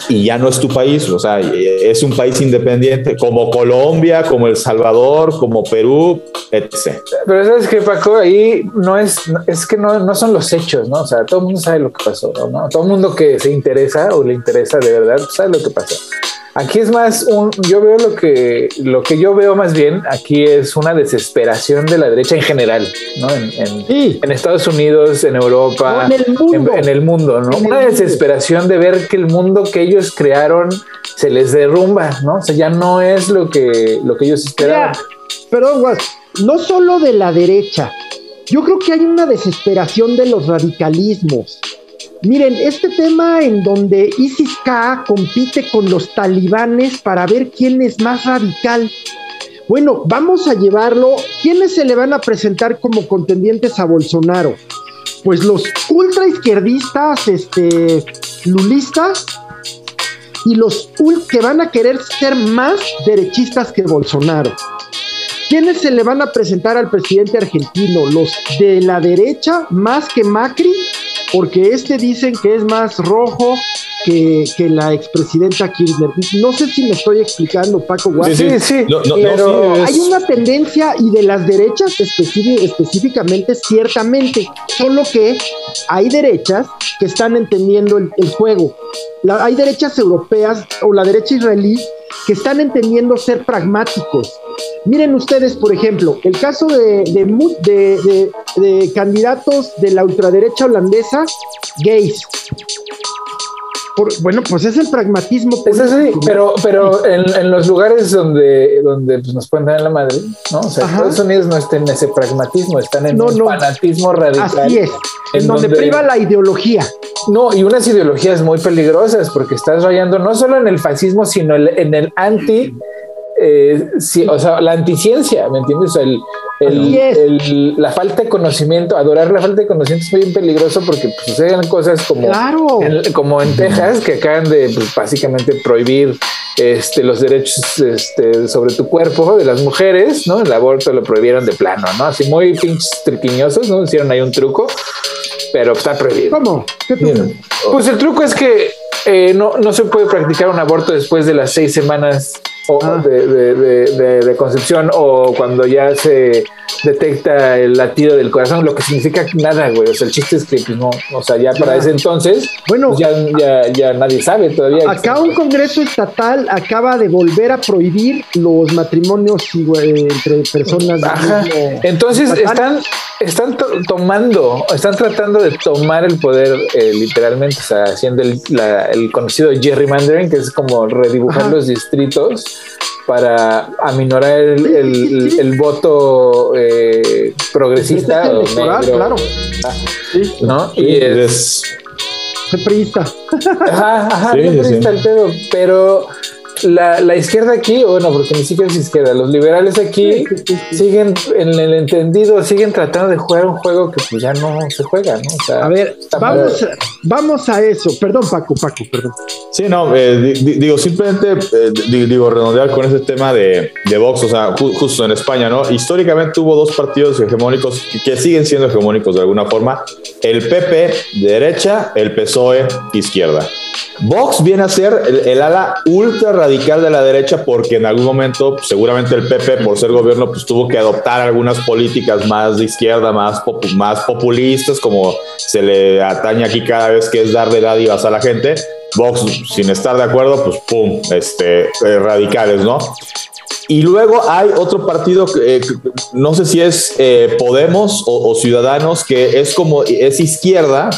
[SPEAKER 3] y ya no es tu país, o sea, es un país independiente como Colombia, como El Salvador, como Perú, etc.
[SPEAKER 2] Pero sabes que Paco, ahí no es, es que no, no son los hechos, ¿no? O sea, todo el mundo sabe lo que pasó, ¿no? Todo el mundo que se interesa o le interesa de verdad sabe lo que pasó. Aquí es más un, yo veo lo que, lo que yo veo más bien aquí es una desesperación de la derecha en general, ¿no? En, en, Estados Unidos, en Europa, en, el mundo, ¿no? una desesperación de ver que el mundo que ellos crearon se les derrumba, ¿no? O sea, ya no es lo que, lo que ellos esperaban.
[SPEAKER 1] perdón, no solo de la derecha, yo creo que hay una desesperación de los radicalismos. Miren, este tema en donde ISIS-K compite con los talibanes para ver quién es más radical. Bueno, vamos a llevarlo. ¿Quiénes se le van a presentar como contendientes a Bolsonaro? Pues los ultra izquierdistas, este, lulistas, y los que van a querer ser más derechistas que Bolsonaro. ¿quiénes se le van a presentar al presidente argentino? ¿Los de la derecha más que Macri? Porque este dicen que es más rojo que, que la expresidenta Kirchner. No sé si me estoy explicando, Paco Guardia.
[SPEAKER 2] Sí, sí,
[SPEAKER 3] No, no,
[SPEAKER 2] pero
[SPEAKER 3] no, sí, es-
[SPEAKER 1] Hay una tendencia y de las derechas específi- específicamente, ciertamente, solo que hay derechas que están entendiendo el, el juego. La- hay derechas europeas o la derecha israelí que están entendiendo ser pragmáticos. Miren ustedes, por ejemplo, el caso de, de, candidatos de la ultraderecha holandesa, gays. Por- bueno, pues es el pragmatismo.
[SPEAKER 2] Pero, pero en, en los lugares donde, donde pues, nos pueden dar en la madre, ¿no? O sea,
[SPEAKER 1] Ajá.
[SPEAKER 2] Estados Unidos no está en ese pragmatismo, están en
[SPEAKER 1] No,
[SPEAKER 2] un
[SPEAKER 1] no.
[SPEAKER 2] fanatismo radical.
[SPEAKER 1] Así es, en,
[SPEAKER 2] en
[SPEAKER 1] donde,
[SPEAKER 2] donde-
[SPEAKER 1] priva la ideología.
[SPEAKER 2] No, y unas ideologías muy peligrosas porque estás rayando no solo en el fascismo, sino el- en el anti, eh, sí, o sea, la anticiencia, ¿me entiendes? O sea, el, la falta de conocimiento, adorar la falta de conocimiento es muy peligroso porque pues, suceden cosas como,
[SPEAKER 1] Claro.
[SPEAKER 2] en, como en Texas que acaban de pues, básicamente prohibir este, los derechos este, sobre tu cuerpo de las mujeres, ¿no? El aborto lo prohibieron de plano, ¿no? Así muy pinches triquiñosos, ¿no? Hicieron ahí un truco, pero está prohibido.
[SPEAKER 1] ¿Cómo? ¿Qué tú-
[SPEAKER 2] Pues el truco es que eh, no, no se puede practicar un aborto después de las seis semanas o
[SPEAKER 1] Ah.
[SPEAKER 2] de, de- de- concepción o cuando ya se detecta el latido del corazón, lo que significa nada, güey. O sea, el chiste es que, pues, no, o sea, ya para ese entonces,
[SPEAKER 1] Bueno,
[SPEAKER 2] pues, ya, ya, ya nadie sabe todavía.
[SPEAKER 1] Acá un Congreso estatal acaba de volver a prohibir los matrimonios entre personas.
[SPEAKER 2] Ajá. Entonces están, están to- tomando, están tratando de tomar el poder eh, literalmente, o sea, haciendo el, la- el conocido gerrymandering, que es como redibujar
[SPEAKER 1] Ajá.
[SPEAKER 2] los distritos para aminorar el, el- el voto eh, progresista o
[SPEAKER 1] electoral,
[SPEAKER 2] negro,
[SPEAKER 1] claro. Sí,
[SPEAKER 2] ¿no?
[SPEAKER 3] Sí,
[SPEAKER 2] Y es-. Ajá, ajá,
[SPEAKER 3] Sí, sí,
[SPEAKER 2] el pedo, pero la, la izquierda aquí, bueno, porque ni siquiera es izquierda, los liberales aquí
[SPEAKER 1] Sí, sí, sí, sí.
[SPEAKER 2] siguen en el entendido, siguen tratando de jugar un juego que pues ya no se juega, ¿no? O sea,
[SPEAKER 1] A ver, vamos, a- vamos a eso. Perdón, Paco, Paco, perdón.
[SPEAKER 3] Sí, no, eh, di- di- digo, simplemente, eh, di- digo, redondear con ese tema de, de Vox, o sea, ju- justo en España, ¿no? Históricamente hubo dos partidos hegemónicos que, siguen siendo hegemónicos de alguna forma, el PP de derecha, el PSOE izquierda. Vox viene a ser el, ala ultra radical de la derecha porque en algún momento pues, seguramente el PP por ser gobierno pues tuvo que adoptar algunas políticas más de izquierda, más, más populistas como se le atañe aquí cada vez que es darle dádivas a la gente. Vox sin estar de acuerdo pues pum, este, eh, radicales, ¿no? Y luego hay otro partido, eh, no sé si es eh, Podemos o Ciudadanos, que es como, es izquierda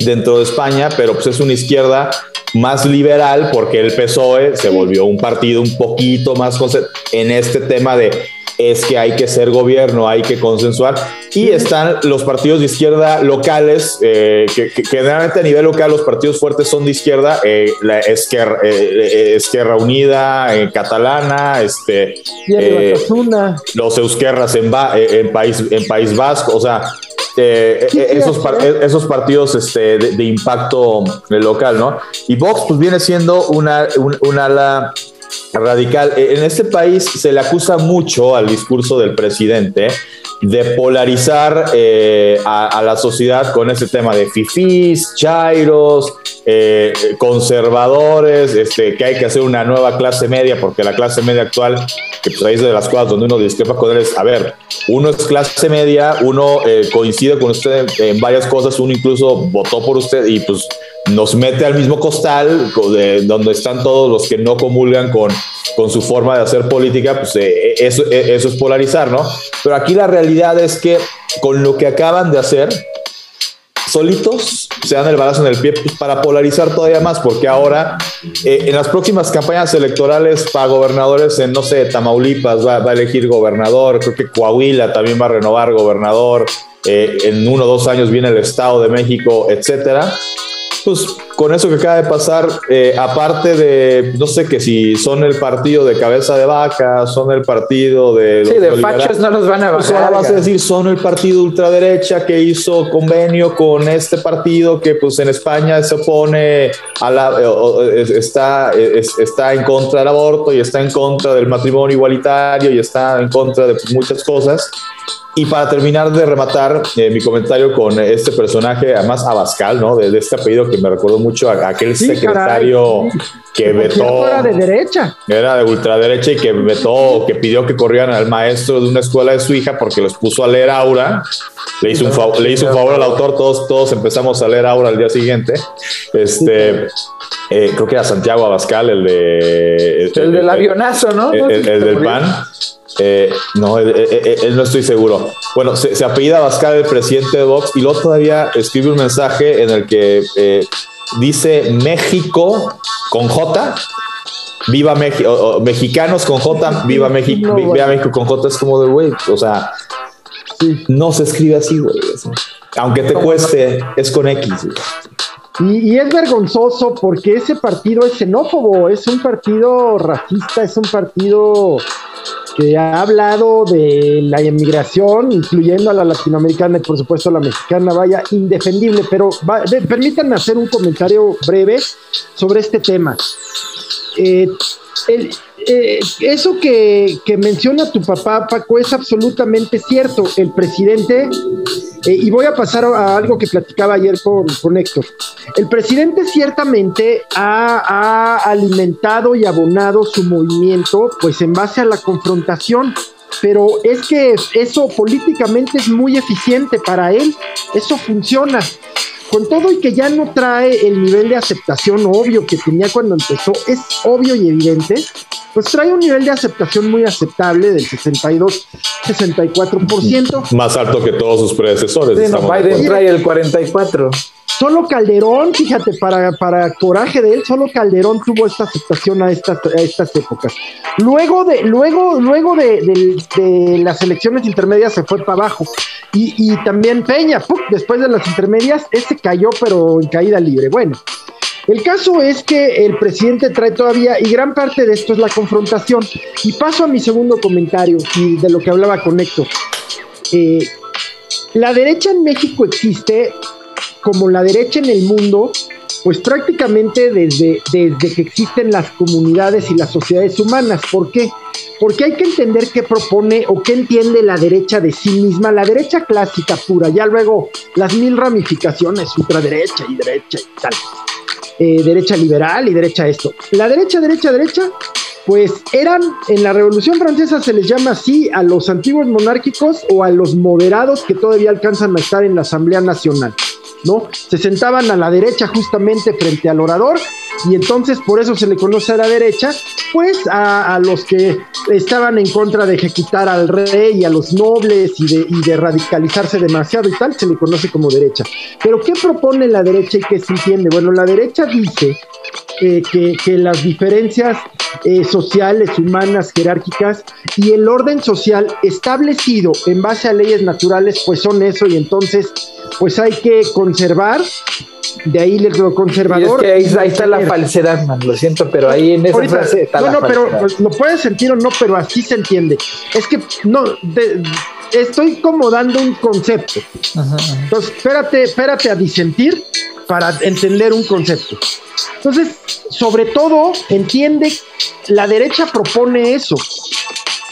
[SPEAKER 3] dentro de España, pero pues es una izquierda más liberal porque el PSOE se volvió un partido un poquito más en este tema de es que hay que ser gobierno, hay que consensuar. Y están los partidos de izquierda locales, eh, que, generalmente a nivel local los partidos fuertes son de izquierda, eh, la Esquerra, eh, eh, Esquerra Unida, catalana, este, los euskerras en, país, en País Vasco, o sea, eh,
[SPEAKER 1] Sí,
[SPEAKER 3] eh,
[SPEAKER 1] sí,
[SPEAKER 3] esos, par-
[SPEAKER 1] es.
[SPEAKER 3] esos partidos este, de, de impacto local, ¿no? Y Vox pues viene siendo una, un, un ala radical. Eh, En este país se le acusa mucho al discurso del presidente de polarizar eh, a, la sociedad con ese tema de fifís, chairos, eh, conservadores, este, que hay que hacer una nueva clase media, porque la clase media actual, que pues ahí es de las cosas donde uno discrepa con él, es, a ver, uno es clase media, uno eh, coincide con usted en varias cosas, uno incluso votó por usted y pues nos mete al mismo costal co- de, donde están todos los que no comulgan con, con su forma de hacer política, pues eh, eso, eh, eso es polarizar, ¿no? Pero aquí la realidad es que con lo que acaban de hacer, solitos se dan el balazo en el pie pues, para polarizar todavía más, porque ahora eh, en las próximas campañas electorales para gobernadores en, no sé, Tamaulipas va, va a elegir gobernador, creo que Coahuila también va a renovar gobernador, eh, en uno o dos años viene el Estado de México, etcétera. Pues con eso que acaba de pasar, eh, aparte de, no sé que si son el partido de cabeza de vaca, son el partido de...
[SPEAKER 2] Sí, de fachos no los van a
[SPEAKER 3] pues
[SPEAKER 2] bajar.
[SPEAKER 3] vas a decir, son el partido ultraderecha que hizo convenio con este partido que pues en España se opone a la... está, está en contra del aborto y está en contra del matrimonio igualitario y está en contra de muchas cosas. Y para terminar de rematar eh, mi comentario con este personaje, además Abascal, ¿no? De, este apellido que me recordó mucho a, aquel secretario que vetó.
[SPEAKER 1] Era de derecha.
[SPEAKER 3] Era de ultraderecha y que vetó, que pidió que corrieran al maestro de una escuela de su hija porque los puso a leer Aura. Le hizo un, le hizo un favor al autor, todos, todos empezamos a leer Aura al día siguiente. Este. Eh, creo que era Santiago Abascal, el de.
[SPEAKER 2] El, del avionazo, ¿no?
[SPEAKER 3] El, del PAN. Eh, no, él, no estoy seguro. Bueno, se, apellida Abascal, el presidente de Vox, y luego todavía escribe un mensaje en el que eh, dice México con J. Viva México, mexicanos con J, viva México, viva México con J, es como de güey, o sea, no se escribe así, güey. Aunque te cueste, es con X.
[SPEAKER 1] Y, y, es vergonzoso porque ese partido es xenófobo, es un partido racista, es un partido que ha hablado de la inmigración, incluyendo a la latinoamericana y por supuesto a la mexicana, vaya, indefendible, pero permítanme hacer un comentario breve sobre este tema. Eh, eh, eso que, menciona tu papá, Paco, es absolutamente cierto. El presidente, eh, y voy a pasar a algo que platicaba ayer con, con Héctor, el presidente ciertamente ha, ha, alimentado y abonado su movimiento pues en base a la confrontación. Pero es que eso políticamente es muy eficiente para él, eso funciona con todo y que ya no trae el nivel de aceptación obvio que tenía cuando empezó, es obvio y evidente, pues trae un nivel de aceptación muy aceptable del 62-64%.
[SPEAKER 3] Más alto que todos sus predecesores.
[SPEAKER 2] Sí, no, Biden trae el 44%.
[SPEAKER 1] Solo Calderón, fíjate, para, para coraje de él, solo Calderón tuvo esta aceptación a estas, a estas épocas. Luego de, luego, luego de, las elecciones intermedias se fue para abajo. Y, y también Peña, después de las intermedias, ese cayó, pero en caída libre. Bueno, el caso es que el presidente trae todavía, y gran parte de esto es la confrontación. Y paso a mi segundo comentario, y de lo que hablaba con Héctor. Eh, la derecha en México existe como la derecha en el mundo, pues prácticamente desde, desde que existen las comunidades y las sociedades humanas. ¿Por qué? Porque hay que entender qué propone o qué entiende la derecha de sí misma, la derecha clásica pura, ya luego las mil ramificaciones, ultraderecha y derecha y tal, eh, derecha liberal y derecha esto. La derecha, derecha, derecha, pues eran, en la Revolución Francesa se les llama así a los antiguos monárquicos o a los moderados que todavía alcanzan a estar en la Asamblea Nacional. ¿No? Se sentaban a la derecha justamente frente al orador y entonces por eso se le conoce a la derecha, pues a, los que estaban en contra de ejecutar al rey y a los nobles y de, y de radicalizarse demasiado y tal, se le conoce como derecha. Pero ¿qué propone la derecha y qué se entiende? Bueno, la derecha dice eh, que, las diferencias eh, sociales, humanas, jerárquicas y el orden social establecido en base a leyes naturales, pues son eso y entonces pues hay que conservar de ahí lo conservador.
[SPEAKER 2] ahí, está la falsedad, man, lo siento, pero ahí en esa frase está no,
[SPEAKER 1] no, pero pues, lo puedes sentir o no, pero así se entiende. Es que no, estoy como dando un concepto. Entonces, espérate, espérate a disentir para entender un concepto. Entonces, sobre todo, entiende, la derecha propone eso.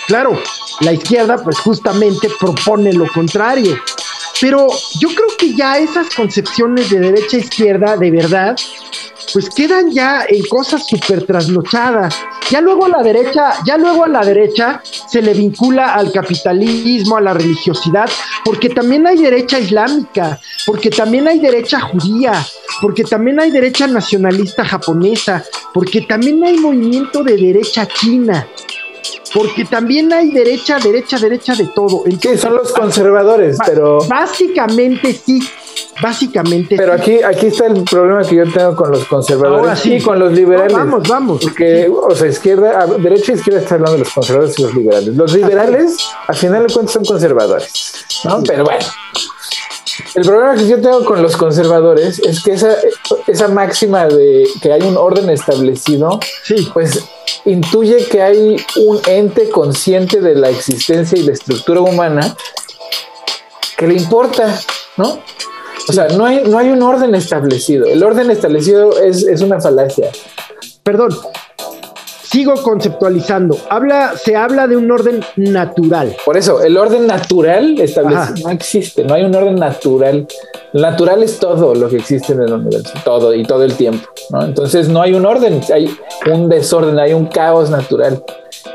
[SPEAKER 1] Claro, la izquierda, pues justamente propone lo contrario. Pero yo creo que ya esas concepciones de derecha e izquierda, de verdad, pues quedan ya en cosas súper trasnochadas. Ya luego a la derecha, ya luego a la derecha se le vincula al capitalismo, a la religiosidad, porque también hay derecha islámica, porque también hay derecha judía, porque también hay derecha nacionalista japonesa, porque también hay movimiento de derecha china porque también hay derecha, derecha, derecha de todo.
[SPEAKER 2] Entonces, son los conservadores, pero...
[SPEAKER 1] Básicamente sí, básicamente.
[SPEAKER 2] Pero aquí, aquí está el problema que yo tengo con los conservadores sí. y con los liberales.
[SPEAKER 1] vamos, vamos.
[SPEAKER 2] Porque, o sea, izquierda, derecha e izquierda está hablando de los conservadores y los liberales. Los liberales, al final de cuentas, son conservadores, ¿no? Pero bueno. El problema que yo tengo con los conservadores es que esa, esa máxima de que hay un orden establecido,
[SPEAKER 1] Sí.
[SPEAKER 2] pues intuye que hay un ente consciente de la existencia y la estructura humana que le importa, ¿no? O sea, no hay, no hay un orden establecido. El orden establecido es, es una falacia.
[SPEAKER 1] Perdón. Sigo conceptualizando. Habla, se habla de un orden natural.
[SPEAKER 2] Por eso, el orden natural establecido no existe, no hay un orden natural. Natural es todo lo que existe en el universo, todo y todo el tiempo, ¿no? Entonces no hay un orden, hay un desorden, hay un caos natural,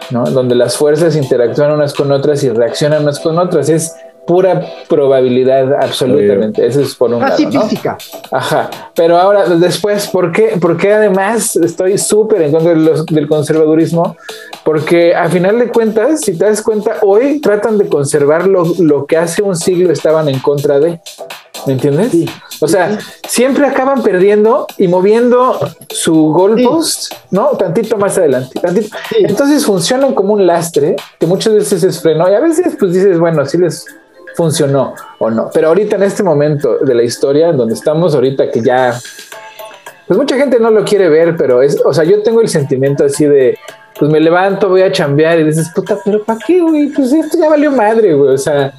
[SPEAKER 2] ¿no? Donde las fuerzas interactúan unas con otras y reaccionan unas con otras. Es pura probabilidad, absolutamente. Eso es por un
[SPEAKER 1] Así
[SPEAKER 2] lado, ¿no?
[SPEAKER 1] física.
[SPEAKER 2] Ajá, pero ahora después, ¿por qué? Porque además estoy súper en contra de los- del conservadurismo, porque a final de cuentas, si te das cuenta, hoy tratan de conservar lo, lo que hace un siglo estaban en contra de, ¿me entiendes?
[SPEAKER 1] Sí.
[SPEAKER 2] O sea, siempre acaban perdiendo y moviendo su goalpost, ¿no? Tantito más adelante, tantito.
[SPEAKER 1] Sí.
[SPEAKER 2] Entonces funcionan como un lastre que muchas veces es freno y a veces pues dices, bueno, sí les funcionó o no. Pero ahorita en este momento de la historia en donde estamos ahorita que ya pues mucha gente no lo quiere ver, pero es, o sea, yo tengo el sentimiento así de pues me levanto, voy a chambear y dices, puta, pero ¿para qué, güey? Pues esto ya valió madre, güey. O sea,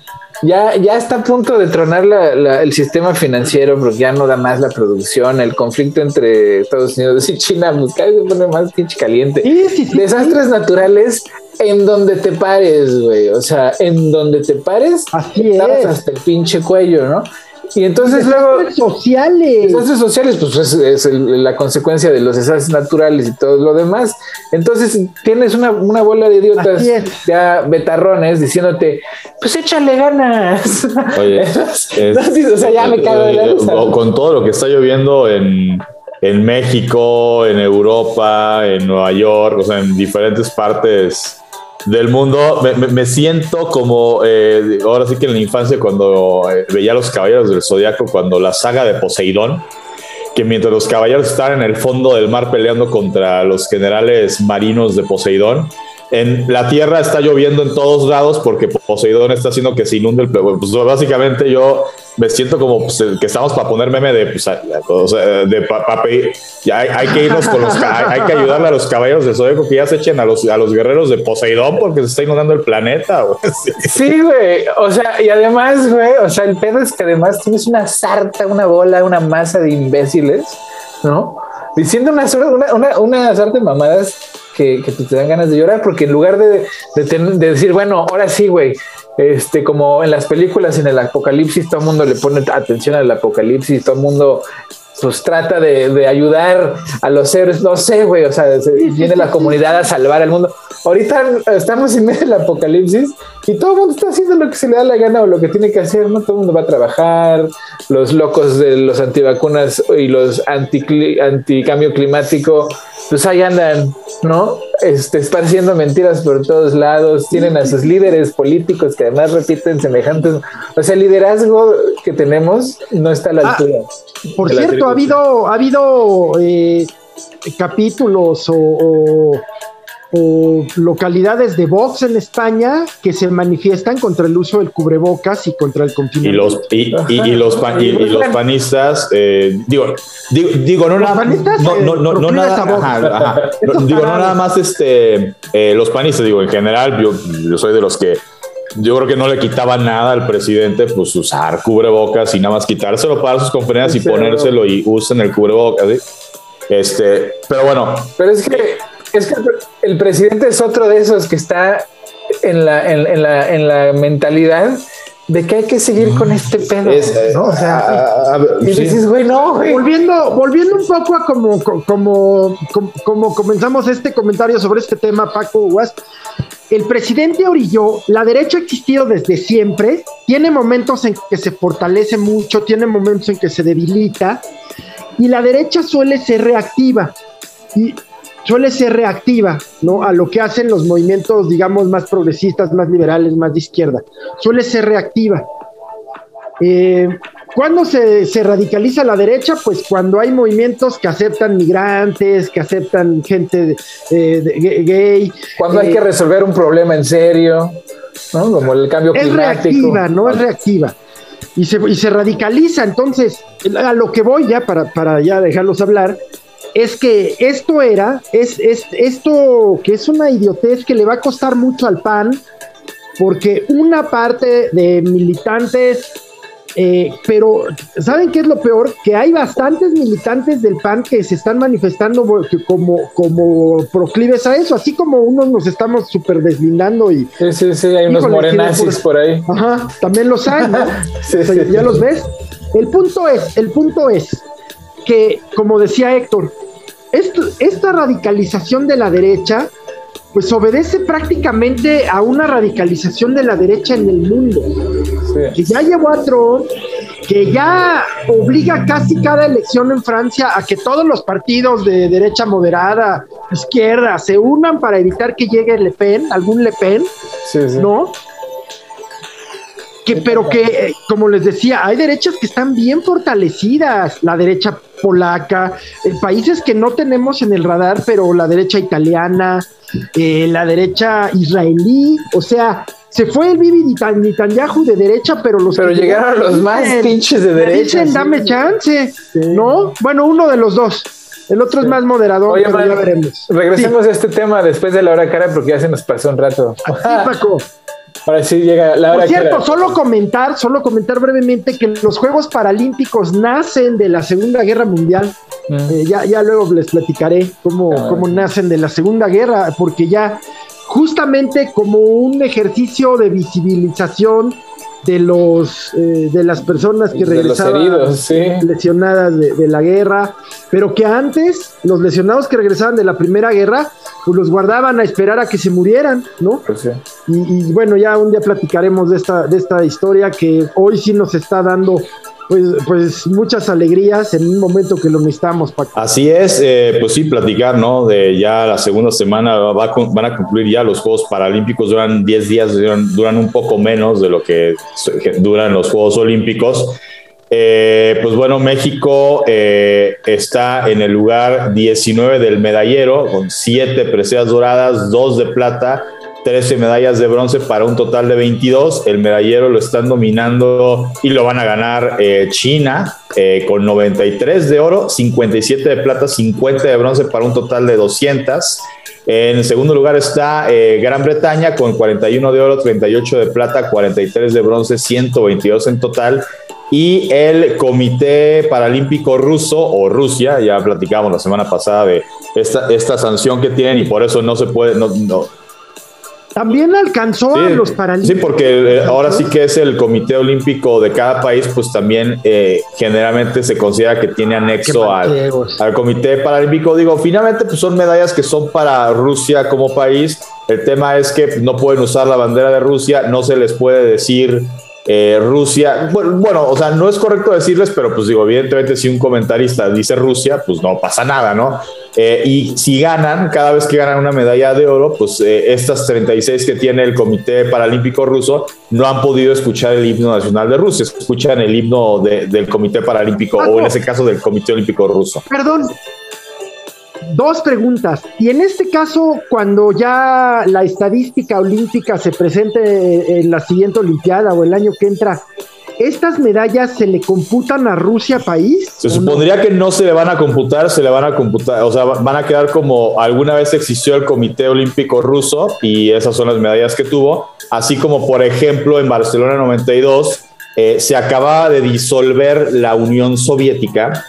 [SPEAKER 2] ya, ya está a punto de tronar la- la- el sistema financiero porque ya no da más la producción, el conflicto entre Estados Unidos y China, pues cada vez se pone más pinche caliente
[SPEAKER 1] Sí, sí, sí.
[SPEAKER 2] desastres naturales en donde te pares, güey. O sea, en donde te pares,
[SPEAKER 1] Así
[SPEAKER 2] estabas
[SPEAKER 1] es.
[SPEAKER 2] hasta el pinche cuello, ¿no? Y entonces luego,
[SPEAKER 1] Desastres sociales.
[SPEAKER 2] desastres sociales, pues es, es el- la consecuencia de los desastres naturales y todo lo demás. Entonces tienes una, una bola de idiotas ya betarrones diciéndote, pues échale ganas.
[SPEAKER 3] Oye,
[SPEAKER 2] Entonces,
[SPEAKER 3] es-
[SPEAKER 2] entonces, o sea, ya me cago de la
[SPEAKER 3] eh, Con todo lo que está lloviendo en, en México, en Europa, en Nueva York, o sea, en diferentes partes del mundo, me, siento como, eh, ahora sí que en la infancia cuando eh, veía a los Caballeros del Zodiaco, cuando la saga de Poseidón, que mientras los caballeros están en el fondo del mar peleando contra los generales marinos de Poseidón, en la tierra está lloviendo en todos lados porque Poseidón está haciendo que se inunde el pues básicamente yo me siento como pues, que estamos para poner meme de pues, de pa- pa- hay, hay que irnos con los hay, hay que ayudarle a los caballeros de Zodíaco que ya se echen a los a los guerreros de Poseidón porque se está inundando el planeta. Sí.
[SPEAKER 2] Güey. O sea, y además, güey, o sea, el pedo es que además tienes una sarta, una bola, una masa de imbéciles, ¿no? Diciendo una, una, una, una sarta de mamadas que, que te dan ganas de llorar, porque en lugar de, de, ten- de decir, bueno, ahora sí, güey, este, como en las películas, en el apocalipsis, todo el mundo le pone atención al apocalipsis, todo el mundo pues trata de, de ayudar a los seres, no sé, güey, o sea, se- viene la comunidad a salvar al mundo. Ahorita estamos en medio del apocalipsis y todo el mundo está haciendo lo que se le da la gana o lo que tiene que hacer, ¿no? Todo el mundo va a trabajar, los locos de los antivacunas y los anti anticambio climático, pues ahí andan, ¿no? Este, esparciendo mentiras por todos lados, tienen a sus líderes políticos que además repiten semejantes, o sea, el liderazgo que tenemos no está a la
[SPEAKER 1] Ah,
[SPEAKER 2] altura.
[SPEAKER 1] Por cierto, ha habido, ha habido eh, capítulos o, o- o localidades de Vox en España que se manifiestan contra el uso del cubrebocas y contra el
[SPEAKER 3] y
[SPEAKER 1] confinamiento.
[SPEAKER 3] los y, y- y los pa- y, y los panistas eh, digo digo digo no
[SPEAKER 1] Los
[SPEAKER 3] nada
[SPEAKER 1] panistas,
[SPEAKER 3] no,
[SPEAKER 1] eh,
[SPEAKER 3] no, no, no
[SPEAKER 1] proclives
[SPEAKER 3] nada ajá, ajá. Digo no nada más este eh, los panistas digo en general yo, yo soy de los que yo creo que no le quitaba nada al presidente pues usar cubrebocas y nada más quitárselo para sus conferencias y
[SPEAKER 2] Sí,
[SPEAKER 3] ponérselo y usen el cubrebocas ¿sí? este pero bueno
[SPEAKER 2] Pero es que, es que el pre- el presidente es otro de esos que está en la, en, en la, en la mentalidad de que hay que seguir con este pedo.
[SPEAKER 3] es,
[SPEAKER 2] ¿no? O sea,
[SPEAKER 3] a- a- a-
[SPEAKER 2] y
[SPEAKER 3] sí.
[SPEAKER 2] dices, güey, no, güey.
[SPEAKER 1] Volviendo, volviendo un poco a como, como, como, como comenzamos este comentario sobre este tema, Paco Guas, el presidente orilló, la derecha ha existido desde siempre, tiene momentos en que se fortalece mucho, tiene momentos en que se debilita, y la derecha suele ser reactiva, y suele ser reactiva, ¿no? A lo que hacen los movimientos, digamos, más progresistas, más liberales, más de izquierda, suele ser reactiva. Eh, ¿Cuándo se, se radicaliza la derecha? Pues cuando hay movimientos que aceptan migrantes, que aceptan gente eh, de- gay-.
[SPEAKER 2] Cuando hay
[SPEAKER 1] Eh,
[SPEAKER 2] que resolver un problema en serio, ¿no? Como el cambio
[SPEAKER 1] Es
[SPEAKER 2] climático.
[SPEAKER 1] reactiva, no es reactiva. y se, y se radicaliza. Entonces, a lo que voy ya para, para ya dejarlos hablar, es que esto era, es, es esto que es una idiotez que le va a costar mucho al PAN, porque una parte de militantes eh, pero, ¿saben qué es lo peor? Que hay bastantes militantes del PAN que se están manifestando como, como proclives a eso, así como unos nos estamos súper deslindando y...
[SPEAKER 2] Sí, sí, sí, hay unos morenazis por ahí.
[SPEAKER 1] Ajá, también los hay, ¿no? ¿Ya los ves? El punto es, el punto es que, como decía Héctor, esta radicalización de la derecha pues obedece prácticamente a una radicalización de la derecha en el mundo, que ya llevó a Trump, que ya obliga casi cada elección en Francia a que todos los partidos de derecha moderada, izquierda, se unan para evitar que llegue Le Pen, algún Le Pen, ¿no? Que, pero que, eh, como les decía, hay derechas que están bien fortalecidas, la derecha polaca, eh, países que no tenemos en el radar, pero la derecha italiana, eh, la derecha israelí, o sea, se fue el Bibi Netanyahu de derecha, pero los
[SPEAKER 2] pero llegaron los más pinches de derecha.
[SPEAKER 1] Dicen, dame chance, ¿no? Bueno, uno de los dos. El otro es más moderador, Oye, pero ya veremos.
[SPEAKER 2] Regresemos a este tema después de la hora cara, porque ya se nos pasó un rato.
[SPEAKER 1] Paco.
[SPEAKER 2] Ahora sí llega la hora.
[SPEAKER 1] Por cierto, solo comentar, solo comentar brevemente que los Juegos Paralímpicos nacen de la Segunda Guerra Mundial. Mm. Eh, ya, ya luego les platicaré cómo, ah, cómo nacen de la Segunda Guerra, porque ya justamente como un ejercicio de visibilización de los eh, de las personas que regresaban lesionadas de, la guerra, pero que antes los lesionados que regresaban de la primera guerra, pues los guardaban a esperar a que se murieran, ¿no? Pues y, bueno, ya un día platicaremos de esta, de esta historia que hoy sí nos está dando pues, pues muchas alegrías en un momento que lo necesitamos.
[SPEAKER 3] Así es, eh, pues sí, platicar, ¿no? De ya la segunda semana van a concluir ya los Juegos Paralímpicos, duran 10 días, duran, un poco menos de lo que duran los Juegos Olímpicos. Eh, pues bueno, México eh, está en el lugar 19 del medallero, con 7 preseas doradas, 2 de plata 13 medallas de bronce para un total de 22. El medallero lo están dominando y lo van a ganar eh, China eh, con 93 de oro, 57 de plata, 50 de bronce para un total de 200. En segundo lugar está eh, Gran Bretaña con 41 de oro, 38 de plata, 43 de bronce, 122 en total. Y el Comité Paralímpico Ruso o Rusia, ya platicamos la semana pasada de esta, esta sanción que tienen y por eso no se puede,
[SPEAKER 1] también alcanzó a los paralímpicos.
[SPEAKER 3] Sí, porque eh, ahora sí que es el Comité Olímpico de cada país, pues también eh, generalmente se considera que tiene anexo al, al, Comité Paralímpico. Digo, finalmente pues son medallas que son para Rusia como país. El tema es que no pueden usar la bandera de Rusia, no se les puede decir eh, Rusia, bueno, bueno, o sea, no es correcto decirles, pero pues digo, evidentemente si un comentarista dice Rusia, pues no pasa nada, ¿no? Eh, y si ganan, cada vez que ganan una medalla de oro, pues eh, estas 36 que tiene el Comité Paralímpico Ruso no han podido escuchar el himno nacional de Rusia, escuchan el himno del Comité Paralímpico o en ese caso del Comité Olímpico Ruso.
[SPEAKER 1] Perdón, dos preguntas. Y en este caso, cuando ya la estadística olímpica se presente en la siguiente Olimpiada o el año que entra, ¿estas medallas se le computan a Rusia país?
[SPEAKER 3] Se supondría que no se le van a computar, se le van a computar, o sea, van a quedar como alguna vez existió el Comité Olímpico Ruso y esas son las medallas que tuvo, así como por ejemplo en Barcelona 92 eh, se acababa de disolver la Unión Soviética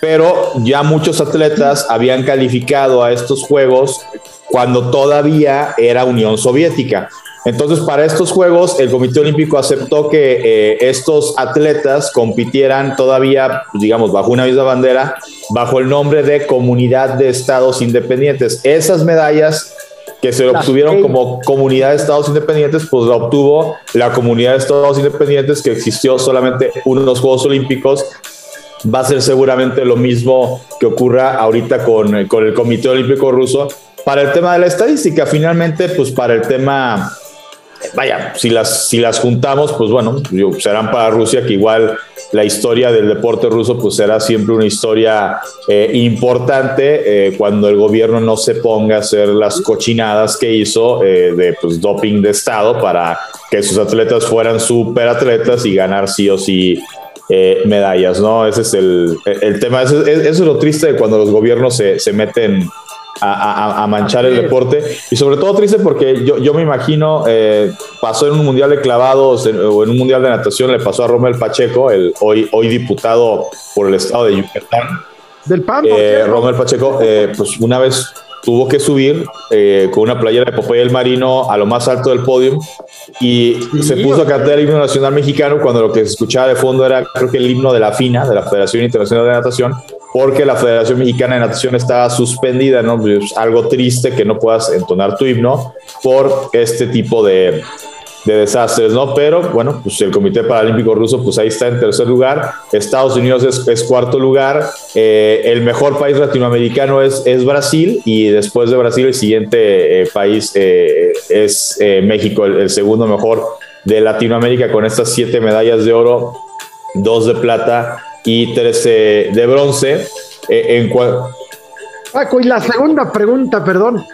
[SPEAKER 3] pero ya muchos atletas habían calificado a estos Juegos cuando todavía era Unión Soviética. Entonces, para estos Juegos, el Comité Olímpico aceptó que eh, estos atletas compitieran todavía, digamos, bajo una misma bandera, bajo el nombre de Comunidad de Estados Independientes. Esas medallas que se obtuvieron como Comunidad de Estados Independientes, pues la obtuvo la Comunidad de Estados Independientes que existió solamente unos Juegos Olímpicos va a ser seguramente lo mismo que ocurra ahorita con, con el Comité Olímpico Ruso. Para el tema de la estadística, finalmente, pues para el tema vaya, si las, si las juntamos, pues bueno, serán para Rusia, que igual la historia del deporte ruso pues será siempre una historia eh, importante eh, cuando el gobierno no se ponga a hacer las cochinadas que hizo eh, de pues, doping de Estado para que sus atletas fueran super atletas y ganar sí o sí eh, medallas, ¿no? Ese es el, tema. Eso, es lo triste de cuando los gobiernos se, se meten a, manchar el deporte. Y sobre todo triste porque yo, yo me imagino, eh, pasó en un mundial de clavados o en un mundial de natación, le pasó a Romel Pacheco, el hoy, hoy diputado por el estado de Yucatán.
[SPEAKER 1] Del PAN.
[SPEAKER 3] Eh, Romel Pacheco, eh, pues una vez tuvo que subir eh, con una playera de Popeye el Marino a lo más alto del podio y se puso a cantar el himno nacional mexicano cuando lo que se escuchaba de fondo era creo que el himno de la FINA, de la Federación Internacional de Natación, porque la Federación Mexicana de Natación estaba suspendida, ¿no? Pues, algo triste que no puedas entonar tu himno por este tipo de, de desastres, ¿no? Pero bueno, pues el Comité Paralímpico Ruso, pues ahí está en tercer lugar, Estados Unidos es, cuarto lugar, eh, el mejor país latinoamericano es, es, Brasil y después de Brasil el siguiente eh, país eh, es México, el, segundo mejor de Latinoamérica con estas siete medallas de oro, dos de plata y tres de bronce. en
[SPEAKER 1] Paco, y la segunda pregunta, perdón,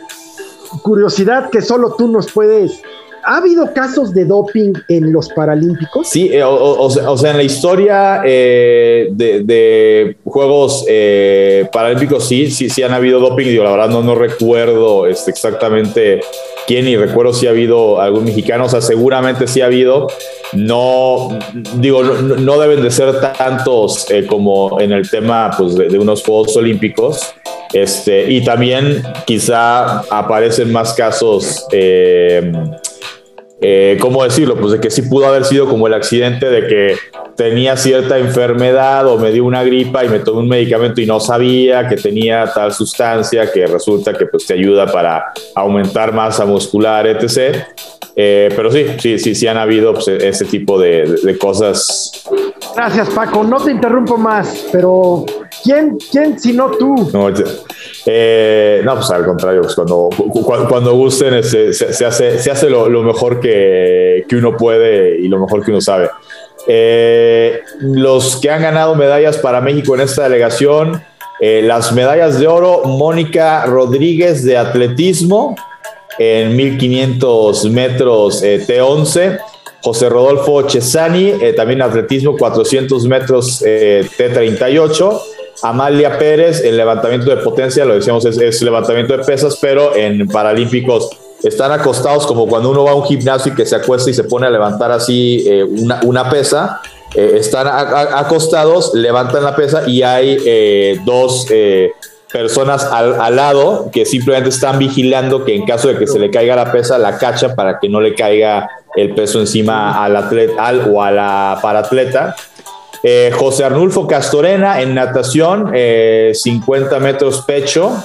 [SPEAKER 1] curiosidad que solo tú nos puedes ¿Ha habido casos de doping en los Paralímpicos?
[SPEAKER 3] Sí, eh, o, sea, en la historia eh, de, Juegos eh, Paralímpicos sí, sí, sí han habido doping. Digo, la verdad no, no recuerdo este, exactamente quién y recuerdo si ha habido algún mexicano. O sea, seguramente sí ha habido. No, digo, no, deben de ser tantos como en el tema pues, de, unos Juegos Olímpicos. Este, y también quizá aparecen más casos ¿cómo decirlo? Pues de que sí pudo haber sido como el accidente de que tenía cierta enfermedad o me dio una gripa y me tomé un medicamento y no sabía que tenía tal sustancia que resulta que pues te ayuda para aumentar masa muscular, etc. Eh, pero sí, sí, sí, sí han habido pues, ese tipo de, cosas.
[SPEAKER 1] Gracias, Paco. No te interrumpo más, pero ¿quién, quién si no tú?
[SPEAKER 3] No, eh, no, pues al contrario, pues cuando, cuando, gusten este, se, hace, se hace lo, mejor que, uno puede y lo mejor que uno sabe. Eh, los que han ganado medallas para México en esta delegación, eh, las medallas de oro, Mónica Rodríguez de atletismo en 1500 metros T11. José Rodolfo Chesani, también atletismo, 400 metros T38. Amalia Pérez, el levantamiento de potencia, lo decíamos, es, levantamiento de pesas, pero en Paralímpicos están acostados como cuando uno va a un gimnasio y que se acuesta y se pone a levantar así eh, una, pesa. Eh, están acostados, levantan la pesa y hay eh, dos personas al, lado que simplemente están vigilando que en caso de que se le caiga la pesa, la cacha para que no le caiga el peso encima al atleta al, o a la paratleta. Eh, José Arnulfo Castorena en natación, 50 eh, metros pecho.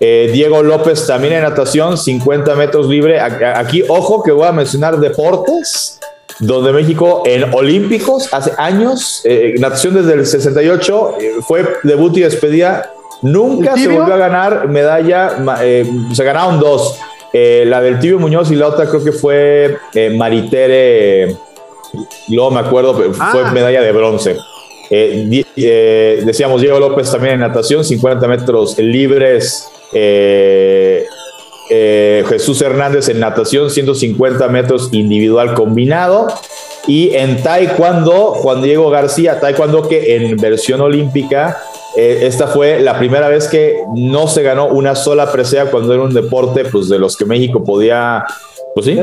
[SPEAKER 3] Eh, Diego López también en natación, 50 metros libre. Aquí, ojo que voy a mencionar deportes, donde México en Olímpicos hace años, natación desde el 68, fue debut y despedida. Nunca se volvió a ganar medalla, se ganaron dos. la del Tibio Muñoz y la otra creo que fue Maritere luego me acuerdo, fue ah. medalla de bronce. Eh, eh, decíamos Diego López también en natación, 50 metros libres. Eh, Jesús Hernández en natación, 150 metros individual combinado. Y en taekwondo, Juan Diego García, taekwondo que en versión olímpica, esta fue la primera vez que no se ganó una sola presea cuando era un deporte pues, de los que México podía pues sí,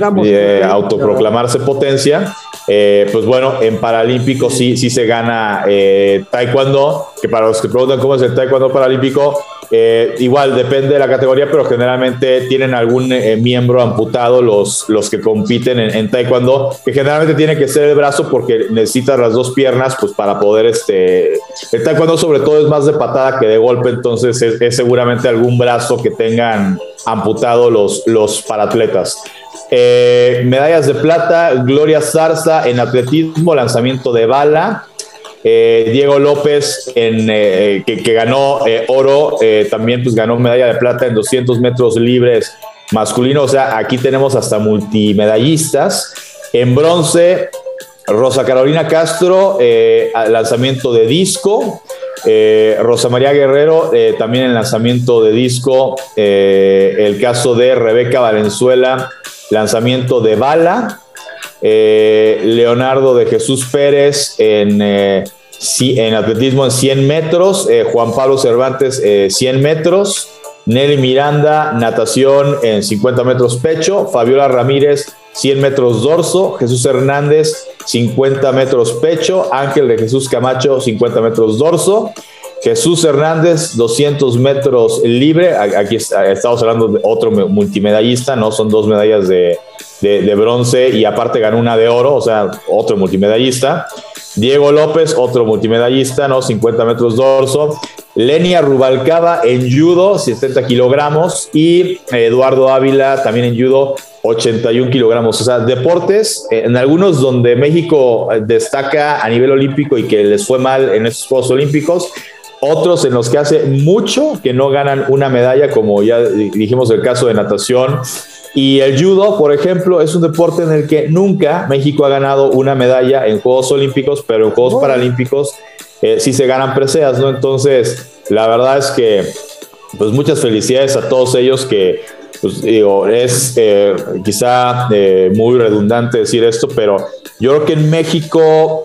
[SPEAKER 3] autoproclamarse potencia. Eh, pues bueno, en Paralímpico sí, sí se gana eh, Taekwondo, que para los que preguntan cómo es el Taekwondo Paralímpico, eh, igual depende de la categoría, pero generalmente tienen algún miembro amputado los, los que compiten en, Taekwondo, que generalmente tiene que ser el brazo porque necesitas las dos piernas pues para poder, este, el Taekwondo sobre todo es más de patada que de golpe, entonces es, seguramente algún brazo que tengan amputado los, los paratletas. Eh, medallas de plata, Gloria Zarza en atletismo, lanzamiento de bala. Eh, Diego López, en, eh, que, ganó oro, también pues ganó medalla de plata en 200 metros libres masculino. O sea, aquí tenemos hasta multimedallistas. En bronce, Rosa Carolina Castro, lanzamiento de disco. Rosa María Guerrero, también en lanzamiento de disco. el caso de Rebeca Valenzuela, lanzamiento de bala. eh, Leonardo de Jesús Pérez en, eh, en atletismo en 100 metros, eh, Juan Pablo Cervantes 100 metros, Nelly Miranda natación en 50 metros pecho, Fabiola Ramírez 100 metros dorso, Jesús Hernández 50 metros pecho, Ángel de Jesús Camacho 50 metros dorso, Jesús Hernández, 200 metros libre. Aquí estamos hablando de otro multimedallista, ¿no? Son dos medallas de, bronce y aparte ganó una de oro, o sea, otro multimedallista. Diego López, otro multimedallista, ¿no? 50 metros dorso. Lenia Rubalcaba en judo, 70 kilogramos. Y Eduardo Ávila también en judo, 81 kilogramos. O sea, deportes, en algunos donde México destaca a nivel olímpico y que les fue mal en estos Juegos Olímpicos, otros en los que hace mucho que no ganan una medalla, como ya dijimos el caso de natación. Y el judo, por ejemplo, es un deporte en el que nunca México ha ganado una medalla en Juegos Olímpicos, pero en Juegos Paralímpicos eh, sí se ganan preseas, ¿no? Entonces, la verdad es que, pues muchas felicidades a todos ellos que, pues digo, es eh, quizá eh, muy redundante decir esto, pero yo creo que en México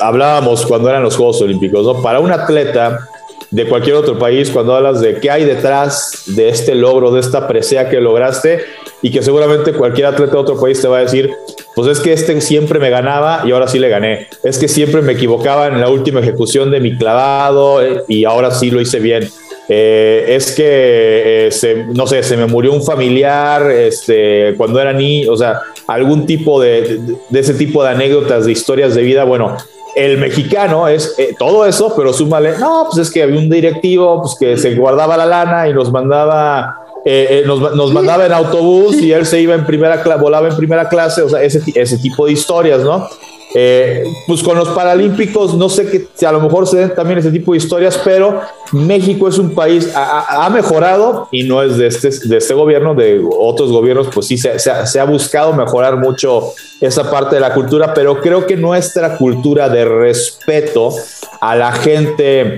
[SPEAKER 3] hablábamos cuando eran los Juegos Olímpicos, ¿no? Para un atleta de cualquier otro país, cuando hablas de qué hay detrás de este logro, de esta presea que lograste, y que seguramente cualquier atleta de otro país te va a decir, pues es que este siempre me ganaba y ahora sí le gané. Es que siempre me equivocaba en la última ejecución de mi clavado eh, y ahora sí lo hice bien. Eh, es que, eh, no sé, se me murió un familiar este, cuando era niño, o sea, algún tipo de, de, ese tipo de anécdotas, de historias de vida, bueno, el mexicano es eh, todo eso, pero súmale, no, pues es que había un directivo pues, que se guardaba la lana y nos mandaba, eh, eh, nos, mandaba en autobús y él se iba en primera clase, volaba en primera clase, o sea, ese, ese tipo de historias, ¿no? Eh, pues con los Paralímpicos, no sé que si a lo mejor se den también ese tipo de historias, pero México es un país, ha, mejorado y no es de este, de este gobierno, de otros gobiernos, pues sí se, se, ha buscado mejorar mucho esa parte de la cultura, pero creo que nuestra cultura de respeto a la gente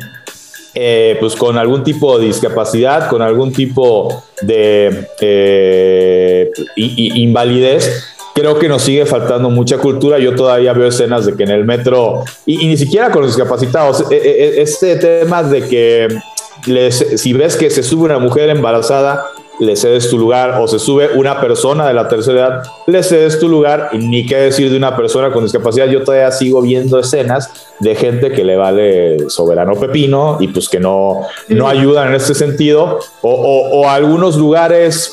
[SPEAKER 3] eh, pues con algún tipo de discapacidad, con algún tipo de eh, invalidez, creo que nos sigue faltando mucha cultura. Yo todavía veo escenas de que en el metro, y, ni siquiera con los discapacitados, e, e, e, este tema de que si ves que se sube una mujer embarazada, le cedes tu lugar, o se sube una persona de la tercera edad, le cedes tu lugar, y ni qué decir de una persona con discapacidad. Yo todavía sigo viendo escenas de gente que le vale soberano pepino y pues que no, no ayudan en este sentido, o, o algunos lugares